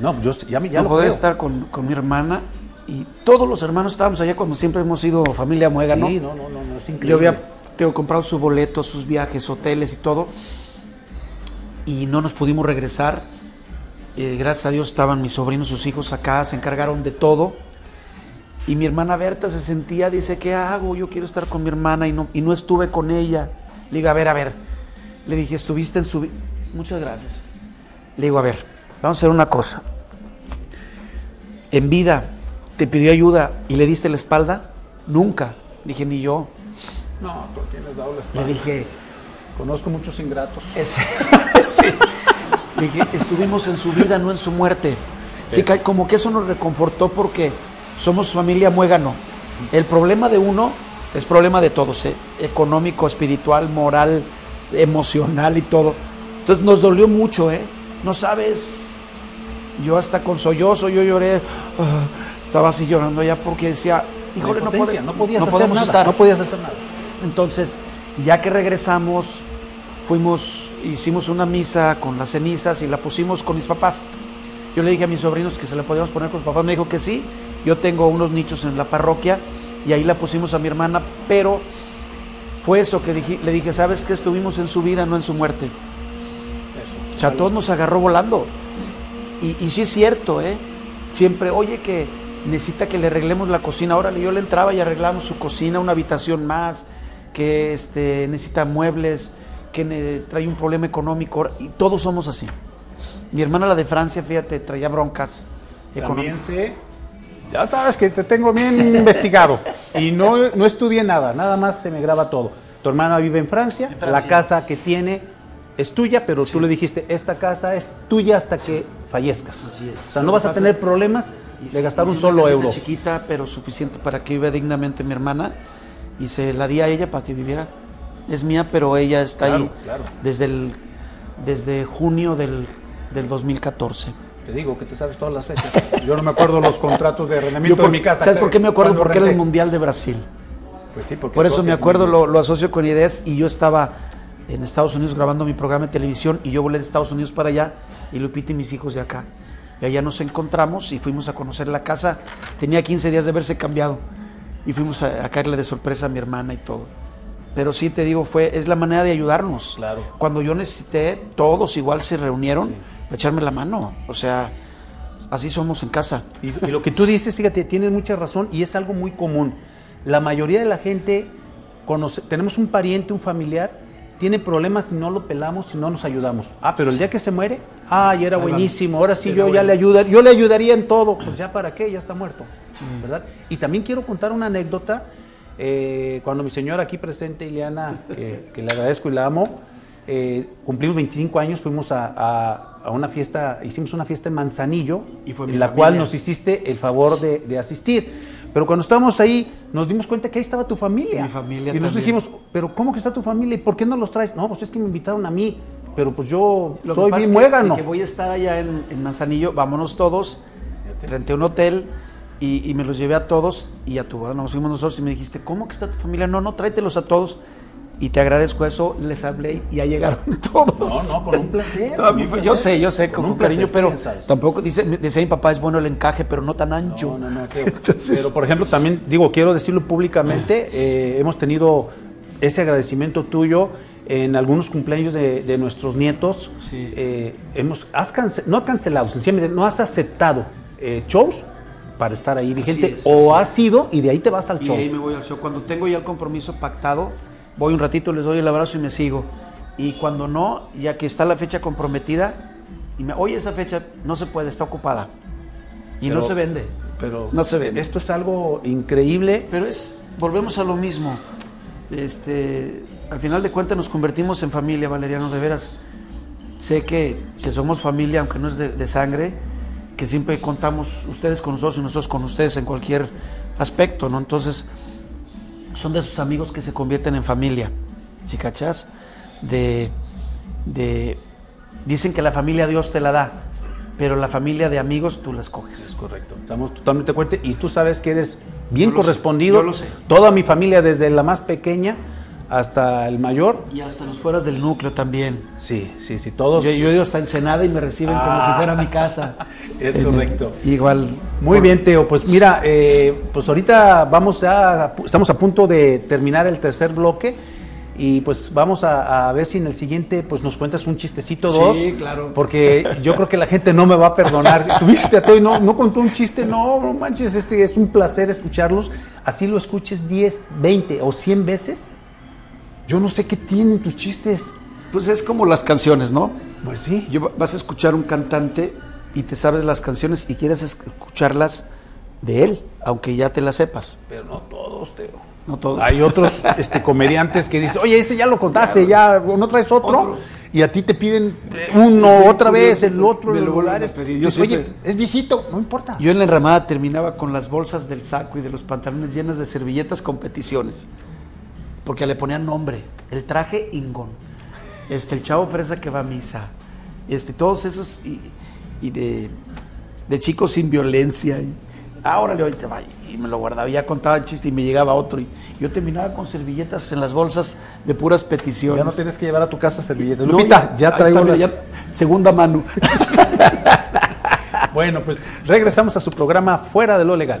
Speaker 1: No, yo ya, me- ya
Speaker 2: no
Speaker 1: lo
Speaker 2: poder estar con, con mi hermana y todos los hermanos estábamos allá cuando siempre hemos sido familia muégano.
Speaker 1: Sí, no, no, no, no, es increíble.
Speaker 2: Yo había tengo comprado sus boletos, sus viajes, hoteles y todo. Y no nos pudimos regresar. Eh, gracias a Dios estaban mis sobrinos, sus hijos acá, se encargaron de todo. Y mi hermana Berta se sentía, dice, ¿qué hago? Yo quiero estar con mi hermana y no, y no estuve con ella. Le digo, a ver, a ver. Le dije, estuviste en su... vi-?" Muchas gracias. Le digo, a ver, vamos a hacer una cosa. En vida, ¿te pidió ayuda y le diste la espalda? Nunca. Dije, ni yo.
Speaker 1: No, tú tienes dado la
Speaker 2: Le
Speaker 1: espalda.
Speaker 2: dije,
Speaker 1: Conozco muchos ingratos.
Speaker 2: Es- *laughs* sí. Le dije, estuvimos en su vida, no en su muerte. Sí, como que eso nos reconfortó porque somos familia muégano. El problema de uno es problema de todos, ¿eh? económico, espiritual, moral, emocional y todo. Entonces nos dolió mucho, ¿eh? No sabes, yo hasta con sollozo, yo lloré, ah, estaba así llorando ya porque decía, híjole, no, pode-
Speaker 1: no podías hacer
Speaker 2: podemos
Speaker 1: nada,
Speaker 2: estar.
Speaker 1: No podías hacer nada.
Speaker 2: Entonces, ya que regresamos, fuimos, hicimos una misa con las cenizas y la pusimos con mis papás. Yo le dije a mis sobrinos que se la podíamos poner con sus papás, me dijo que sí. Yo tengo unos nichos en la parroquia y ahí la pusimos a mi hermana, pero fue eso que dije- le dije, ¿sabes qué? Estuvimos en su vida, no en su muerte. O sea, todos nos agarró volando. Y, y sí es cierto, ¿eh? Siempre, oye, que necesita que le arreglemos la cocina. Órale, yo le entraba y arreglamos su cocina, una habitación más, que este, necesita muebles, que ne- trae un problema económico. Y todos somos así. Mi hermana, la de Francia, fíjate, traía broncas
Speaker 1: También sé. Ya sabes que te tengo bien *laughs* investigado. Y no, no estudié nada, nada más se me graba todo. Tu hermana vive en Francia,
Speaker 2: Francia.
Speaker 1: la casa que tiene es tuya, pero tú le dijiste, esta casa es tuya hasta que fallezcas.
Speaker 2: Así es.
Speaker 1: O sea, no vas a tener problemas de gastar un solo euro.
Speaker 2: chiquita, pero suficiente para que viva dignamente mi hermana. Y se la di a ella para que viviera. Es mía, pero ella está ahí
Speaker 1: claro.
Speaker 2: desde el desde junio del, del 2014.
Speaker 1: Te digo que te sabes todas las fechas. Yo no me acuerdo los contratos de arrendamiento
Speaker 2: por-
Speaker 1: de mi casa.
Speaker 2: ¿Sabes por qué me acuerdo? Porque era el
Speaker 1: renté.
Speaker 2: Mundial de Brasil.
Speaker 1: Pues sí, porque
Speaker 2: Por eso me acuerdo, lo, lo asocio con ideas y yo estaba en Estados Unidos grabando mi programa de televisión y yo volé de Estados Unidos para allá y Lupita y mis hijos de acá. Y allá nos encontramos y fuimos a conocer la casa. Tenía 15 días de haberse cambiado y fuimos a, a caerle de sorpresa a mi hermana y todo. Pero sí te digo, fue, es la manera de ayudarnos.
Speaker 1: Claro.
Speaker 2: Cuando yo necesité, todos igual se reunieron echarme la mano. O sea, así somos en casa.
Speaker 1: Y, y lo que tú dices, fíjate, tienes mucha razón y es algo muy común. La mayoría de la gente, conoce, tenemos un pariente, un familiar, tiene problemas si no lo pelamos, si no nos ayudamos. Ah, pero el día que se muere, ay, era buenísimo, ahora sí
Speaker 2: Era
Speaker 1: yo ya le ayuda, yo le ayudaría en todo. Pues ya para qué, ya está muerto, ¿verdad? Y también quiero contar una anécdota. eh, cuando mi señora aquí presente, Ileana, que, que le agradezco y la amo, eh, cumplimos 25 años, fuimos a, a- a una fiesta, hicimos una fiesta en Manzanillo,
Speaker 2: Y fue mi
Speaker 1: en la
Speaker 2: familia.
Speaker 1: cual nos hiciste el favor de, de asistir. Pero cuando estábamos ahí, nos dimos cuenta que ahí estaba tu familia.
Speaker 2: Mi familia
Speaker 1: Y nos dijimos, ¿pero cómo que está tu familia? ¿Y por qué no los traes? No, pues es que me invitaron a mí. Pero pues yo
Speaker 2: Lo que
Speaker 1: soy bien
Speaker 2: que-
Speaker 1: muégano.
Speaker 2: de que voy a estar allá en, en Manzanillo, vámonos todos. Renté un hotel y, y me los llevé a todos y a tu boda nos fuimos nosotros y me dijiste, ¿cómo que está tu familia? No, no, tráetelos a todos. Y te agradezco eso, les hablé y ya llegaron *laughs* todos.
Speaker 1: No, no, con un placer. Con un placer.
Speaker 2: yo sé, yo sé, con,
Speaker 1: un
Speaker 2: con cariño,
Speaker 1: placer,
Speaker 2: pero tampoco, dice, decía mi papá, es bueno el encaje, pero no tan ancho.
Speaker 1: No, no, no, Teo. *laughs* Pero, por ejemplo, también, digo, quiero decirlo públicamente, eh, hemos tenido ese agradecimiento tuyo en algunos cumpleaños de, de nuestros nietos.
Speaker 2: Sí.
Speaker 1: Eh, hemos, has cance- no cancelado, sencillamente no has aceptado eh, shows para estar ahí vigente,
Speaker 2: es,
Speaker 1: o has ido y de ahí te vas al
Speaker 2: Y
Speaker 1: show.
Speaker 2: ahí me voy al show. Cuando tengo ya el compromiso pactado, voy un ratito, les doy el abrazo y me sigo. Y cuando no, ya que está la fecha comprometida, y me, oye, esa fecha no se puede, está ocupada. Y
Speaker 1: Pero-
Speaker 2: no se vende.
Speaker 1: Pero
Speaker 2: No se vende.
Speaker 1: esto es algo increíble.
Speaker 2: Pero es, volvemos a lo mismo. Este, al final de cuentas nos convertimos en familia, Valeriano, de veras. Sé que, que somos familia, aunque no es de, de sangre, que siempre contamos ustedes con nosotros y nosotros con ustedes en cualquier aspecto, ¿no? Entonces, son de esos amigos que se convierten en familia, ¿sí cachas? De, de, dicen que la familia Dios te la da, pero la familia de amigos tú la escoges.
Speaker 1: Es correcto. Estamos totalmente de acuerdo. Y tú sabes que eres bien
Speaker 2: Yo lo sé,
Speaker 1: correspondido.
Speaker 2: yo lo sé.
Speaker 1: Toda mi familia, desde la más pequeña hasta el mayor.
Speaker 2: Y hasta los fueras del núcleo también.
Speaker 1: Sí, sí, sí. Todos.
Speaker 2: Yo, yo he ido hasta Ensenada y me reciben como si fuera mi casa. *laughs*
Speaker 1: Es
Speaker 2: En-
Speaker 1: correcto.
Speaker 2: Igual.
Speaker 1: Muy bien, Teo. Pues mira, eh, pues ahorita vamos ya, estamos a punto de terminar el tercer bloque y pues vamos a, a ver si en el siguiente pues nos cuentas un chistecito
Speaker 2: Sí,
Speaker 1: dos.
Speaker 2: claro.
Speaker 1: Porque yo creo que la gente no me va a perdonar. *laughs* Tuviste a Teo y no, no contó un chiste, no, no manches, este es un placer escucharlos. Así lo escuches 10, 20 o 100 veces. Yo no sé qué tienen tus chistes.
Speaker 2: Pues es como las canciones, ¿no?
Speaker 1: Pues sí.
Speaker 2: Yo, vas a escuchar un cantante y te sabes las canciones y quieres escucharlas de él, aunque ya te las sepas.
Speaker 1: Pero no todos, Teo.
Speaker 2: No todos.
Speaker 1: Hay otros este, comediantes que dicen, oye, ese ya lo contaste, ya no traes otro.
Speaker 2: Otro.
Speaker 1: Y a ti te piden uno, otra vez, el otro,
Speaker 2: lo
Speaker 1: los.
Speaker 2: Yo
Speaker 1: oye, es viejito, no importa.
Speaker 2: Yo en la enramada terminaba con las bolsas del saco y de los pantalones llenas de servilletas con peticiones. Porque le ponían nombre. El traje Ingón. Este, el chavo fresa que va a misa. Este, todos esos y, y de, de chicos sin violencia. Y, ah, órale, ahorita va. Y me lo guardaba. Ya contaba el chiste y me llegaba otro. Y yo terminaba con servilletas en las bolsas de puras peticiones.
Speaker 1: ya no tienes que llevar a tu casa servilletas.
Speaker 2: No,
Speaker 1: Lupita, ya traigo
Speaker 2: está,
Speaker 1: las-
Speaker 2: ya- segunda mano. *laughs*
Speaker 1: Bueno, pues regresamos a su programa Fuera de lo Legal.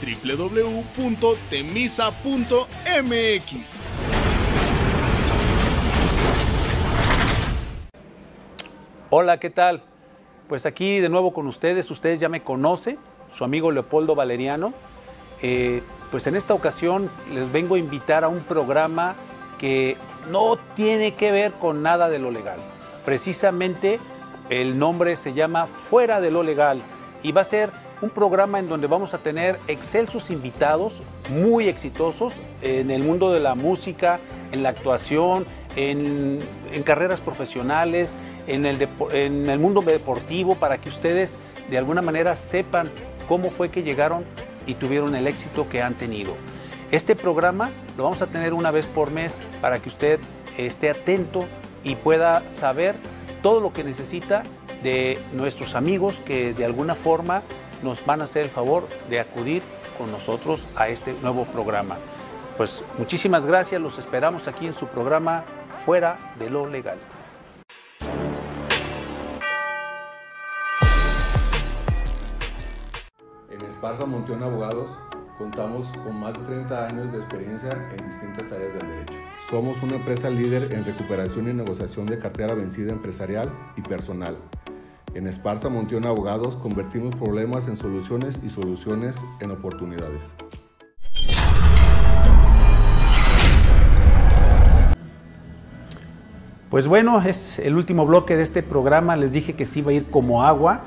Speaker 3: www.temisa.mx
Speaker 1: Hola, ¿qué tal? Pues aquí de nuevo con ustedes, ustedes ya me conocen, su amigo Leopoldo Valeriano. Eh, pues en esta ocasión les vengo a invitar a un programa que no tiene que ver con nada de lo legal. Precisamente el nombre se llama Fuera de lo Legal y va a ser un programa en donde vamos a tener excelsos invitados muy exitosos en el mundo de la música, en la actuación, en, carreras profesionales, en el mundo deportivo, para que ustedes de alguna manera sepan cómo fue que llegaron y tuvieron el éxito que han tenido. Este programa lo vamos a tener una vez por mes para que usted esté atento y pueda saber todo lo que necesita de nuestros amigos que de alguna forma nos van a hacer el favor de acudir con nosotros a este nuevo programa. Pues muchísimas gracias, los esperamos aquí en su programa Fuera de lo Legal.
Speaker 4: En Esparza Monteón Abogados contamos con más de 30 años de experiencia en distintas áreas del derecho. Somos una empresa líder en recuperación y negociación de cartera vencida empresarial y personal. En Esparza Monteón Abogados convertimos problemas en soluciones y soluciones en oportunidades.
Speaker 1: Pues bueno, es el último bloque de este programa. Les dije que sí iba a ir como agua.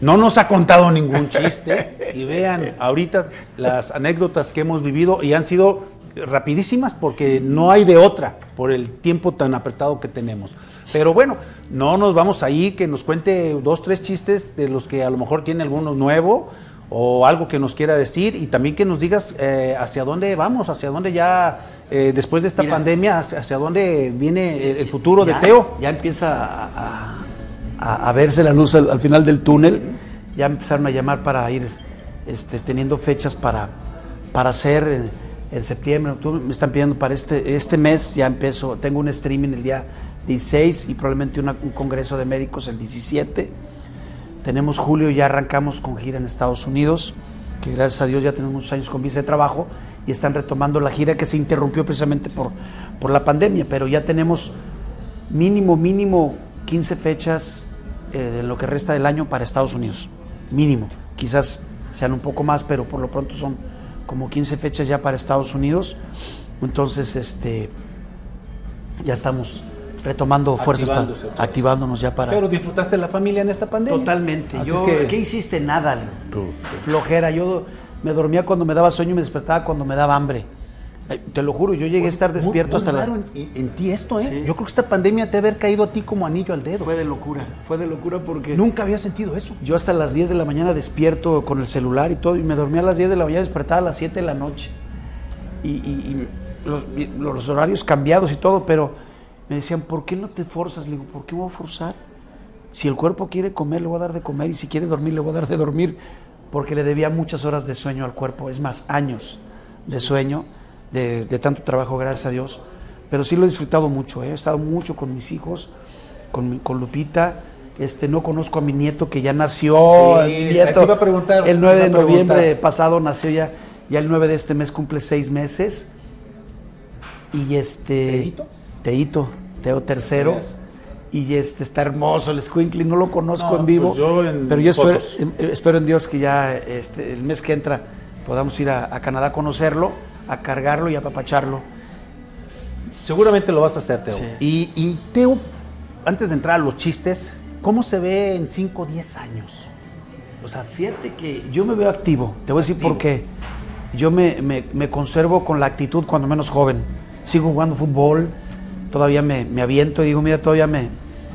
Speaker 1: No nos ha contado ningún chiste. Y vean ahorita las anécdotas que hemos vivido y han sido rapidísimas porque no hay de otra por el tiempo tan apretado que tenemos. Pero bueno, no nos vamos ahí que nos cuente dos, tres chistes de los que a lo mejor tiene alguno nuevo o algo que nos quiera decir y también que nos digas eh, hacia dónde vamos, hacia dónde ya eh, después de esta
Speaker 2: Mira.
Speaker 1: pandemia, hacia, hacia dónde viene el, el futuro
Speaker 2: Ya-
Speaker 1: de Teo.
Speaker 2: Ya empieza a, a- a- a verse la luz al, al final del túnel. Ya empezaron a llamar para ir este, teniendo fechas para, para hacer en, en septiembre, octubre. Me están pidiendo para este, este mes, ya empiezo, tengo un streaming el día 16 y probablemente un congreso de médicos el 17. Tenemos julio, ya arrancamos con gira en Estados Unidos, que gracias a Dios ya tenemos muchos años con visa de trabajo y están retomando la gira que se interrumpió precisamente por, por la pandemia, pero ya tenemos mínimo, mínimo 15 fechas eh, de lo que resta del año para Estados Unidos. Mínimo. Quizás sean un poco más, pero por lo pronto son como 15 fechas ya para Estados Unidos. Entonces, este, ya estamos retomando fuerzas, para, activándonos ya para...
Speaker 1: Pero disfrutaste la familia en esta pandemia.
Speaker 2: Totalmente.
Speaker 1: Así
Speaker 2: Yo,
Speaker 1: es que-
Speaker 2: ¿Qué hiciste? Nada.
Speaker 1: Pues,
Speaker 2: Flojera. Yo me dormía cuando me daba sueño y me despertaba cuando me daba hambre. Te lo juro, yo llegué a estar
Speaker 1: Muy-
Speaker 2: despierto
Speaker 1: muy
Speaker 2: hasta las...
Speaker 1: raro en, en ti esto, ¿eh?
Speaker 2: Sí.
Speaker 1: Yo creo que esta pandemia te ha haber caído a ti como anillo al dedo.
Speaker 2: Fue de locura, fue de locura porque...
Speaker 1: Nunca había sentido eso.
Speaker 2: Yo hasta las 10 de la mañana despierto con el celular y todo, y me dormía a las 10 de la mañana y despertaba a las 7 de la noche. Y, y- y los, y los horarios cambiados y todo, pero me decían, ¿por qué no te forzas? Le digo, ¿por qué voy a forzar? Si el cuerpo quiere comer, le voy a dar de comer, y si quiere dormir, le voy a dar de dormir, porque le debía muchas horas de sueño al cuerpo, es más, años de sueño, de, de tanto trabajo, gracias a Dios. Pero sí lo he disfrutado mucho, ¿eh? he estado mucho con mis hijos, con, mi- con Lupita. Este, no conozco a mi nieto que ya nació.
Speaker 1: Sí,
Speaker 2: nieto,
Speaker 1: a
Speaker 2: el
Speaker 1: te
Speaker 2: 9 de noviembre pasado nació ya, ya el 9 de este mes cumple seis meses. Y este.
Speaker 1: Teito,
Speaker 2: Teo tercero. Y este está hermoso el Squinkly, no lo conozco
Speaker 1: No,
Speaker 2: en vivo.
Speaker 1: pues yo en
Speaker 2: pero yo espero, em- espero en Dios que ya este, el mes que entra podamos ir a, a Canadá a conocerlo, a cargarlo y a apapacharlo.
Speaker 1: Seguramente lo vas a hacer, Teo.
Speaker 2: Sí.
Speaker 1: Y, y, Teo, antes de entrar a los chistes, ¿cómo se ve en 5 o 10 años?
Speaker 2: O sea, fíjate que yo me veo activo. Te voy a decir por qué. Yo me, me- me conservo con la actitud cuando menos joven. Sigo jugando fútbol, todavía me, me aviento y digo, mira, todavía me,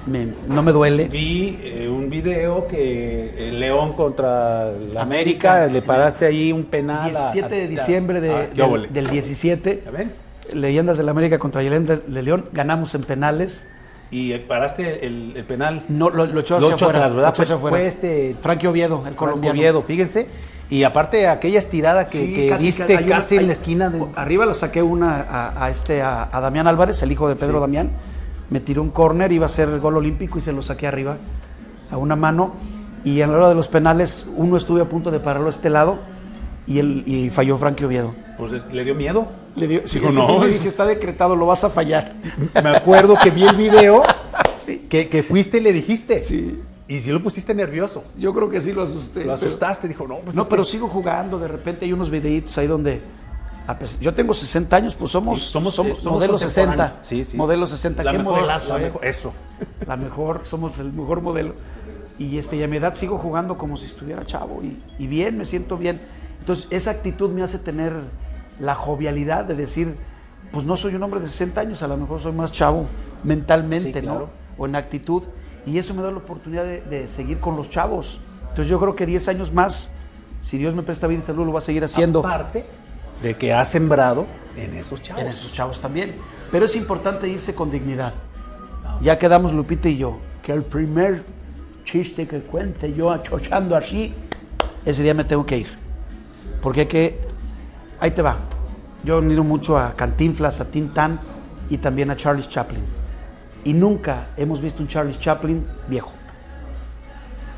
Speaker 2: me- no me duele.
Speaker 1: Vi eh, un video que el León contra la
Speaker 2: América,
Speaker 1: América, le paraste ahí un penal. a-
Speaker 2: 17 de diciembre de-
Speaker 1: a- ¿qué óvole?
Speaker 2: del, del 17,
Speaker 1: ¿Ya ven?
Speaker 2: Leyendas del América contra Leyendas de León, ganamos en penales.
Speaker 1: Y paraste el, el penal.
Speaker 2: No, lo, lo echó hacia afuera.
Speaker 1: ¿verdad?
Speaker 2: lo echó hacia
Speaker 1: Fue-
Speaker 2: afuera.
Speaker 1: fue este-
Speaker 2: Frankie Oviedo, el colombiano.
Speaker 1: Oviedo, fíjense. Y aparte aquella estirada que,
Speaker 2: Sí,
Speaker 1: que
Speaker 2: casi,
Speaker 1: diste
Speaker 2: hay
Speaker 1: casi
Speaker 2: una-
Speaker 1: en la esquina de...
Speaker 2: Arriba lo saqué una a, a este a, a Damián Álvarez, el hijo de Pedro Damián. Me tiró un córner, iba a ser el gol olímpico y se lo saqué arriba a una mano. Y en la hora de los penales, uno estuve a punto de pararlo a este lado y, y falló Frankie Oviedo.
Speaker 1: Pues es- le dio miedo.
Speaker 2: Le dio, sí,
Speaker 1: Dijo,
Speaker 2: es que
Speaker 1: "No".
Speaker 2: fue, le dije, está decretado, lo vas a fallar. *laughs*
Speaker 1: Me acuerdo que vi el video *laughs*
Speaker 2: Sí.
Speaker 1: que, que fuiste y le dijiste.
Speaker 2: Sí.
Speaker 1: Y si lo pusiste nervioso.
Speaker 2: Yo creo que sí lo asusté.
Speaker 1: Lo
Speaker 2: pero-
Speaker 1: asustaste, dijo, no, pues
Speaker 2: no, pero
Speaker 1: que-
Speaker 2: sigo jugando. De repente hay unos videitos ahí donde. Yo tengo 60 años, pues somos,
Speaker 1: Sí, somos-
Speaker 2: somos,
Speaker 1: somos
Speaker 2: modelo 60.
Speaker 1: contemporáneos. Sí, sí.
Speaker 2: Modelo 60.
Speaker 1: La
Speaker 2: Qué
Speaker 1: mejor-
Speaker 2: modelazo,
Speaker 1: la
Speaker 2: eh.
Speaker 1: mejor- eso. *laughs*
Speaker 2: La mejor, somos el mejor modelo. Y, este, y a mi edad sigo jugando como si estuviera chavo. Y, y bien, me siento bien. Entonces, esa actitud me hace tener la jovialidad de decir, pues no soy un hombre de 60 años, a lo mejor soy más chavo mentalmente,
Speaker 1: Sí, claro.
Speaker 2: ¿no? O en actitud. Y eso me da la oportunidad de, de seguir con los chavos. Entonces, yo creo que 10 años más, si Dios me presta vida y salud, lo va a seguir haciendo.
Speaker 1: Aparte de que has sembrado en esos chavos.
Speaker 2: En esos chavos también. Pero es importante irse con dignidad. Ya quedamos Lupita y yo, que el primer chiste que cuente yo achochando así, ese día me tengo que ir. Porque hay que, ahí te va. Yo admiro mucho a Cantinflas, a Tintán y también a Charles Chaplin. Y nunca hemos visto un Charles Chaplin viejo,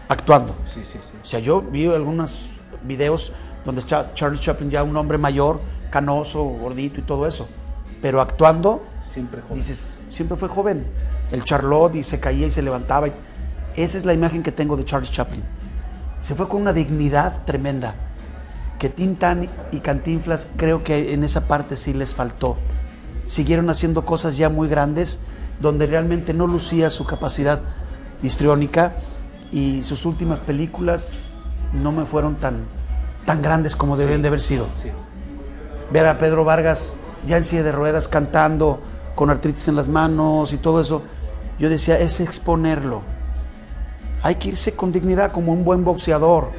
Speaker 2: actuando.
Speaker 1: Sí, sí, sí.
Speaker 2: O sea, yo vi algunos videos donde está Charlie Chaplin ya un hombre mayor, canoso, gordito y todo eso. Pero actuando,
Speaker 1: Siempre joven.
Speaker 2: dices, siempre fue joven. El Charlotte y se caía y se levantaba. Esa es la imagen que tengo de Charles Chaplin. Se fue con una dignidad tremenda. Que Tintan y Cantinflas creo que en esa parte sí les faltó. Siguieron haciendo cosas ya muy grandes donde realmente no lucía su capacidad histriónica y sus últimas películas no me fueron tan, tan grandes como deben de haber sido.
Speaker 1: Sí.
Speaker 2: Ver a Pedro Vargas ya en silla de ruedas cantando con artritis en las manos y todo eso, yo decía, es exponerlo. Hay que irse con dignidad como un buen boxeador.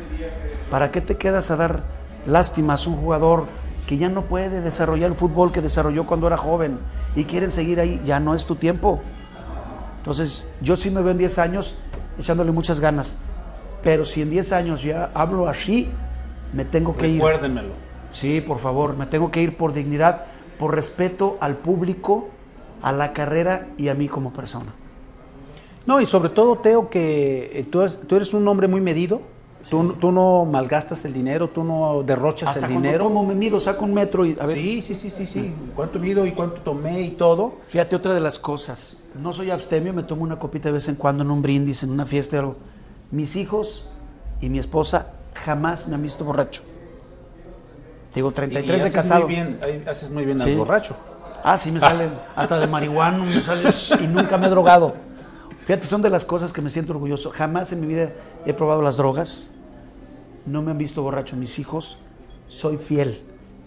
Speaker 2: ¿Para qué te quedas a dar lástimas a un jugador que ya no puede desarrollar el fútbol que desarrolló cuando era joven y quieren seguir ahí? Ya no es tu tiempo. Entonces, yo sí me veo en 10 años echándole muchas ganas. Pero si en 10 años ya hablo así, me tengo que ir.
Speaker 1: Recuérdenmelo.
Speaker 2: Sí, por favor, me tengo que ir por dignidad, por respeto al público a la carrera y a mí como persona.
Speaker 1: No, y sobre todo, Teo, que tú eres, tú eres un hombre muy medido. Tú, tú no malgastas el dinero, tú no derrochas
Speaker 2: Hasta
Speaker 1: el dinero.
Speaker 2: tomo me mido, saco un metro y a ver.
Speaker 1: Sí, sí, sí, sí, sí. ¿Cuánto mido y cuánto tomé y todo?
Speaker 2: Fíjate otra de las cosas. No soy abstemio, me tomo una copita de vez en cuando en un brindis, en una fiesta o algo. Mis hijos y mi esposa jamás me han visto borracho. Digo, 33
Speaker 1: Y
Speaker 2: de
Speaker 1: haces
Speaker 2: casado.
Speaker 1: Muy bien, haces muy bien
Speaker 2: Sí.
Speaker 1: al borracho.
Speaker 2: Ah, sí, me salen hasta de marihuana, me salen *laughs* y nunca me he drogado. Fíjate, son de las cosas que me siento orgulloso. Jamás en mi vida he probado las drogas. No me han visto borracho mis hijos. Soy fiel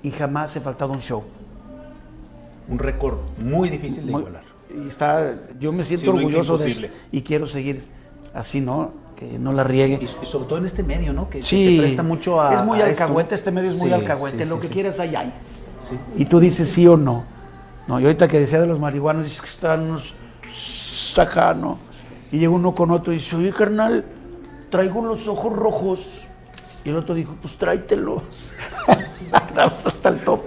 Speaker 2: y jamás he faltado un show.
Speaker 1: Un récord muy difícil de
Speaker 2: Muy-
Speaker 1: igualar.
Speaker 2: y está, yo me siento
Speaker 1: Sí,
Speaker 2: orgulloso de eso y quiero seguir así, ¿no? Que no la riegue.
Speaker 1: Y, y sobre todo en este medio, ¿no? Que, que
Speaker 2: Sí,
Speaker 1: se presta mucho a.
Speaker 2: es muy
Speaker 1: a esto.
Speaker 2: alcahuete, este medio es muy
Speaker 1: Sí,
Speaker 2: alcahuete, lo que quieras ahí hay. Y tú dices sí o no. No, y ahorita que decía de los marihuanos, dices que están unos acá, ¿no? Y llega uno con otro y dice, oye, carnal, traigo los ojos rojos. Y el otro dijo, pues tráetelos. *laughs* Hasta el top.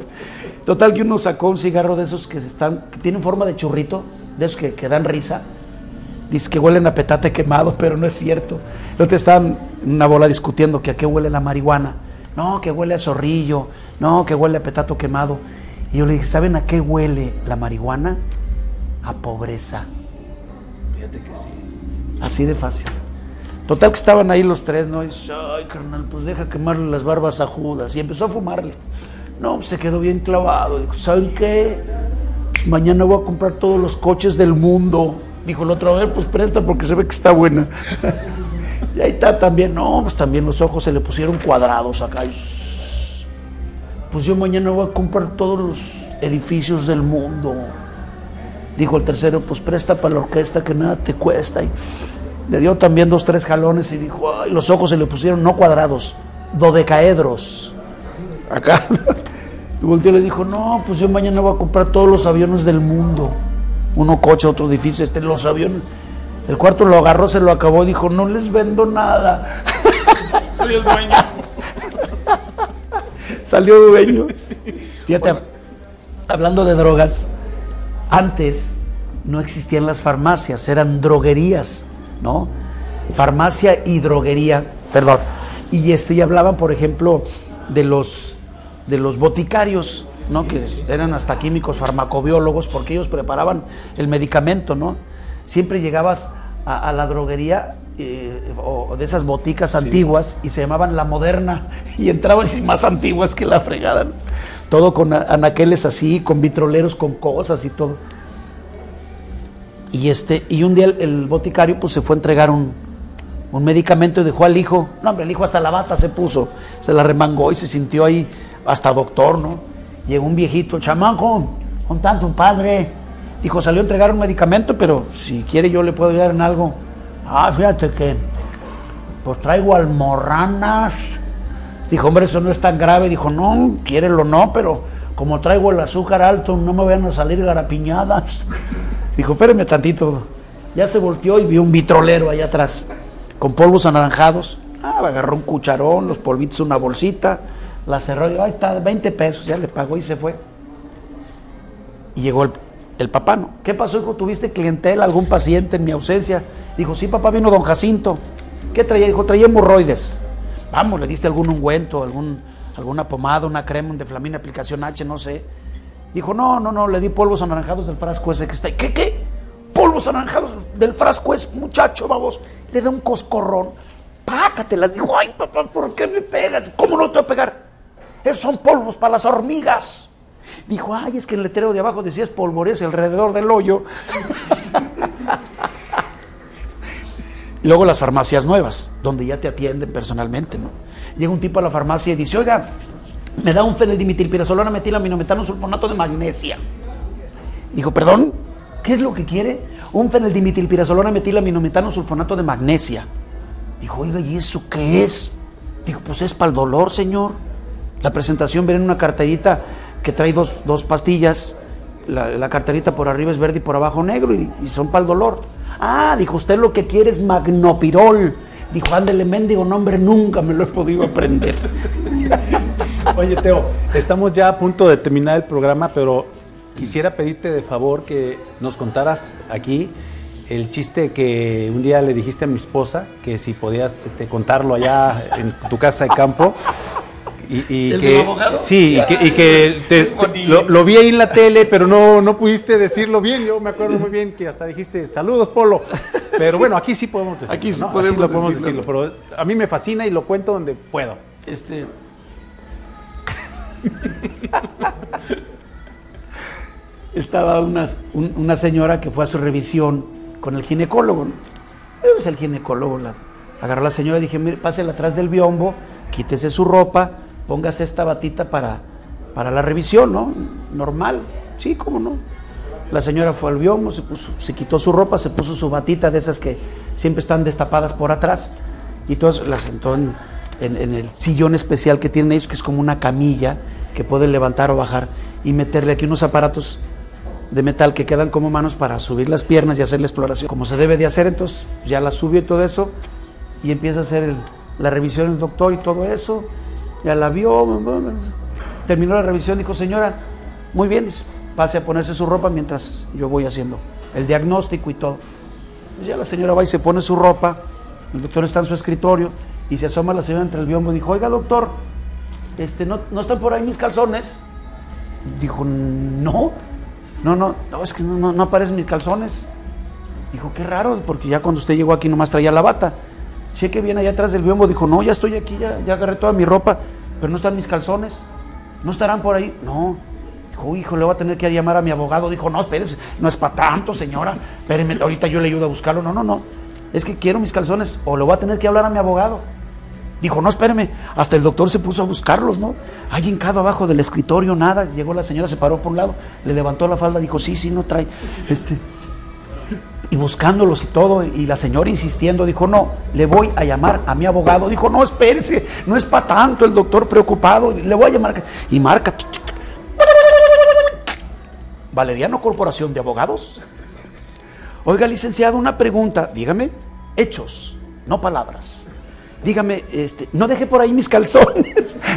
Speaker 2: Total que uno sacó un cigarro de esos que están, que tienen forma de churrito, de esos que, que dan risa. Dice que huelen a petate quemado, pero no es cierto. No te estaban en una bola discutiendo que a qué huele la marihuana. No, que huele a zorrillo. No, que huele a petato quemado. Y yo le dije, ¿saben a qué huele la marihuana? A pobreza.
Speaker 1: Fíjate que sí.
Speaker 2: Así de fácil. Total que estaban ahí los tres, ¿no? Y dice, ay, carnal, pues deja quemarle las barbas a Judas. Y empezó a fumarle. No, pues se quedó bien clavado. Dijo, ¿saben qué? Mañana voy a comprar todos los coches del mundo. Dijo el otro, a ver, pues presta porque se ve que está buena. *laughs* y ahí está también, no, pues también los ojos se le pusieron cuadrados acá. Y, pues yo mañana voy a comprar todos los edificios del mundo. Dijo el tercero, pues presta para la orquesta que nada te cuesta. Y le dio también dos, tres jalones y dijo, ay, los ojos se le pusieron no cuadrados, dodecaedros. Acá. *laughs* Y volteó y le dijo, no, pues yo mañana voy a comprar todos los aviones del mundo. Uno coche, otro edificio, este, los aviones. El cuarto lo agarró, se lo acabó y dijo, no les vendo nada. *laughs*
Speaker 1: Soy el dueño. *laughs*
Speaker 2: Salió dueño. Fíjate, hablando de drogas, antes no existían las farmacias, eran droguerías, ¿no? Farmacia y droguería, perdón. Y este, y hablaban, por ejemplo, de los, de los boticarios, ¿no? Que eran hasta químicos farmacobiólogos, porque ellos preparaban el medicamento, ¿no? Siempre llegabas a, a la droguería eh, o de esas boticas antiguas y se llamaban La Moderna y entraban más antiguas que la fregada. ¿no? Todo con anaqueles así, con vitroleros, con cosas y todo. Y, este, y un día el, boticario pues se fue a entregar un, un medicamento y dejó al hijo. No, hombre, el hijo hasta la bata se puso, se la remangó y se sintió ahí hasta doctor, ¿no? Llegó un viejito, chamaco, con tanto padre. Dijo, salió a entregar un medicamento, pero si quiere yo le puedo ayudar en algo. Ah, fíjate que, pues traigo almorranas. Dijo, hombre, eso no es tan grave. Dijo, no, quiérelo no, pero como traigo el azúcar alto, no me vayan a salir garapiñadas. Dijo, espéreme tantito. Ya se volteó y vio un vitrolero allá atrás, con polvos anaranjados. Ah, agarró un cucharón, los polvitos, una bolsita, la cerró y dijo, ahí está, 20 pesos, ya le pagó y se fue. Y llegó el, el papá, ¿no? ¿Qué pasó, hijo? ¿Tuviste clientela, algún paciente en mi ausencia? Dijo, sí, papá, vino don Jacinto. ¿Qué traía? Dijo, traía hemorroides. Vamos, le diste algún ungüento, algún, alguna pomada, una crema, un deflamina, aplicación H, no sé. Dijo, no, no, no, le di polvos anaranjados del frasco ese que está ahí. ¿Qué, qué? Polvos anaranjados del frasco es, muchacho, vamos. Le da un coscorrón. Pácatelas. Dijo, ay, papá, ¿por qué me pegas? ¿Cómo no te voy a pegar? Esos son polvos para las hormigas. Dijo, ay, es que el letrero de abajo decía espolvorece alrededor del hoyo. *laughs* Luego las farmacias nuevas, donde ya te atienden personalmente, ¿no? Llega un tipo a la farmacia y dice, oiga, me da un fenildimetilpirasolona metilaminometano sulfonato de magnesia. Dijo, perdón, ¿qué es lo que quiere? Un fenildimetilpirasolona metilaminometano sulfonato de magnesia. Dijo, oiga, ¿y eso qué es? Dijo, pues es para el dolor, señor. La presentación viene en una carterita que trae dos, dos pastillas. La, la carterita por arriba es verde y por abajo negro y, y son para el dolor. Ah, dijo, usted lo que quiere es magnopirol. Dijo, ándele, mendigo nombre, nunca me lo he podido aprender. *laughs*
Speaker 1: Oye, Teo, estamos ya a punto de terminar el programa, pero quisiera pedirte de favor que nos contaras aquí el chiste que un día le dijiste a mi esposa, que si podías este, contarlo allá en tu casa de campo. Y, y
Speaker 2: ¿El
Speaker 1: que,
Speaker 2: del abogado?
Speaker 1: Sí, y que, y que te-
Speaker 2: Es bonito.
Speaker 1: lo, lo vi ahí en la tele, pero no, no pudiste decirlo bien. Yo me acuerdo muy bien que hasta dijiste saludos, Polo. *laughs* Pero bueno, aquí sí podemos decirlo.
Speaker 2: Aquí sí
Speaker 1: ¿no?
Speaker 2: podemos
Speaker 1: lo podemos
Speaker 2: decirlo.
Speaker 1: decirlo. Pero a mí me fascina y lo cuento donde puedo.
Speaker 2: Este. *laughs* Estaba una, un- una señora que fue a su revisión con el ginecólogo. Pues el ginecólogo la, agarró a la señora y dije, mire, pásela atrás del biombo, quítese su ropa, póngase esta batita para, para la revisión, ¿no? Normal. Sí, cómo no. La señora fue al biombo, se, puso- se quitó su ropa, se puso su batita de esas que siempre están destapadas por atrás y entonces la sentó en, el sillón especial que tienen ellos, que es como una camilla que pueden levantar o bajar y meterle aquí unos aparatos de metal que quedan como manos para subir las piernas y hacer la exploración como se debe de hacer. Entonces ya la subió y todo eso y empieza a hacer la revisión el doctor y todo eso. Ya la vio, terminó la revisión, dijo, señora, muy bien, pase a ponerse su ropa mientras yo voy haciendo el diagnóstico y todo. Pues ya la señora va y se pone su ropa, el doctor está en su escritorio y se asoma la señora entre el biombo y dijo, oiga doctor, este, ¿no, ¿no están por ahí mis calzones? Dijo, no, no, no, no, es que no, no aparecen mis calzones. Dijo, qué raro, porque ya cuando usted llegó aquí nomás traía la bata. Cheque bien allá atrás del biombo, dijo, no, ya estoy aquí, ya, ya agarré toda mi ropa, pero no están mis calzones. ¿No estarán por ahí? No. Dijo, hijo, le voy a tener que llamar a mi abogado. Dijo, no, espérese, no es para tanto, señora. Espéreme, ahorita yo le ayudo a buscarlo. No, no, no. Es que quiero mis calzones o le voy a tener que hablar a mi abogado. Dijo, no, espéreme. Hasta el doctor se puso a buscarlos, ¿no? Hay hincado abajo del escritorio, nada. Llegó la señora, se paró por un lado, le levantó la falda, dijo, sí, sí, no trae. Este, y buscándolos y todo, y la señora insistiendo, dijo, no, le voy a llamar a mi abogado. Dijo, no, espérese, no es para tanto, el doctor preocupado, le voy a llamar. Y marca. Valeriano Corporación de Abogados. Oiga, licenciado, una pregunta, dígame, hechos, no palabras. Dígame, este, no deje por ahí mis calzones. *laughs*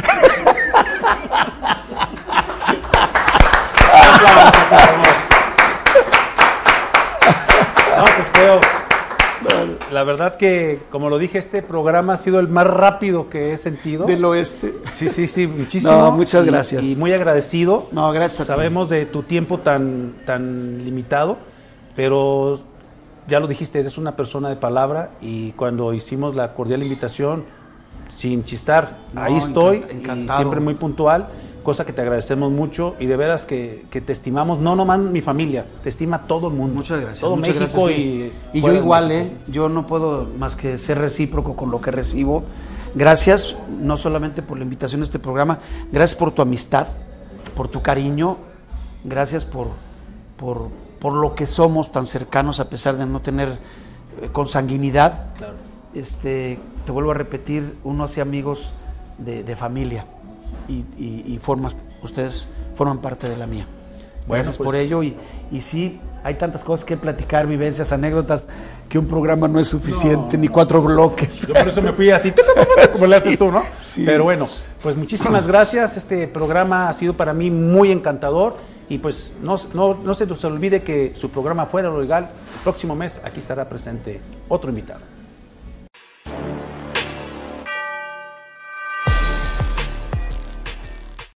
Speaker 1: No, pues Teo, la verdad que, como lo dije, este programa ha sido el más rápido que he sentido.
Speaker 2: Del oeste.
Speaker 1: Sí, sí, sí, *laughs* muchísimo.
Speaker 2: No, muchas gracias.
Speaker 1: Y muy agradecido.
Speaker 2: No, gracias a ti.
Speaker 1: Sabemos de tu tiempo tan, tan limitado, pero ya lo dijiste, eres una persona de palabra y cuando hicimos la cordial invitación, sin chistar,
Speaker 2: No,
Speaker 1: ahí estoy, y
Speaker 2: encantado.
Speaker 1: siempre muy puntual, cosa que te agradecemos mucho y de veras que, que te estimamos, no nomás mi familia, te estima todo el mundo.
Speaker 2: Muchas gracias.
Speaker 1: Todo
Speaker 2: muchas
Speaker 1: México
Speaker 2: gracias.
Speaker 1: y...
Speaker 2: Y yo igual. ¿eh? Yo no puedo más que ser recíproco con lo que recibo. Gracias, no solamente por la invitación a este programa, gracias por tu amistad, por tu cariño, gracias por, por, por lo que somos tan cercanos a pesar de no tener eh, consanguinidad.
Speaker 1: Claro.
Speaker 2: Este, te vuelvo a repetir, uno hace amigos de, de familia y, y- y formas, ustedes forman parte de la mía.
Speaker 1: Bueno,
Speaker 2: Gracias
Speaker 1: pues-
Speaker 2: por ello y, y sí, hay tantas cosas que platicar, vivencias, anécdotas, que un programa no es suficiente, ni cuatro bloques.
Speaker 1: Yo por eso me fui así, como le haces *laughs* tú, ¿no?
Speaker 2: sí.
Speaker 1: Pero bueno, pues muchísimas gracias. Este programa ha sido para mí muy encantador. Y pues no, no, no se nos olvide que su programa Fuera lo Legal, el próximo mes aquí estará presente otro invitado.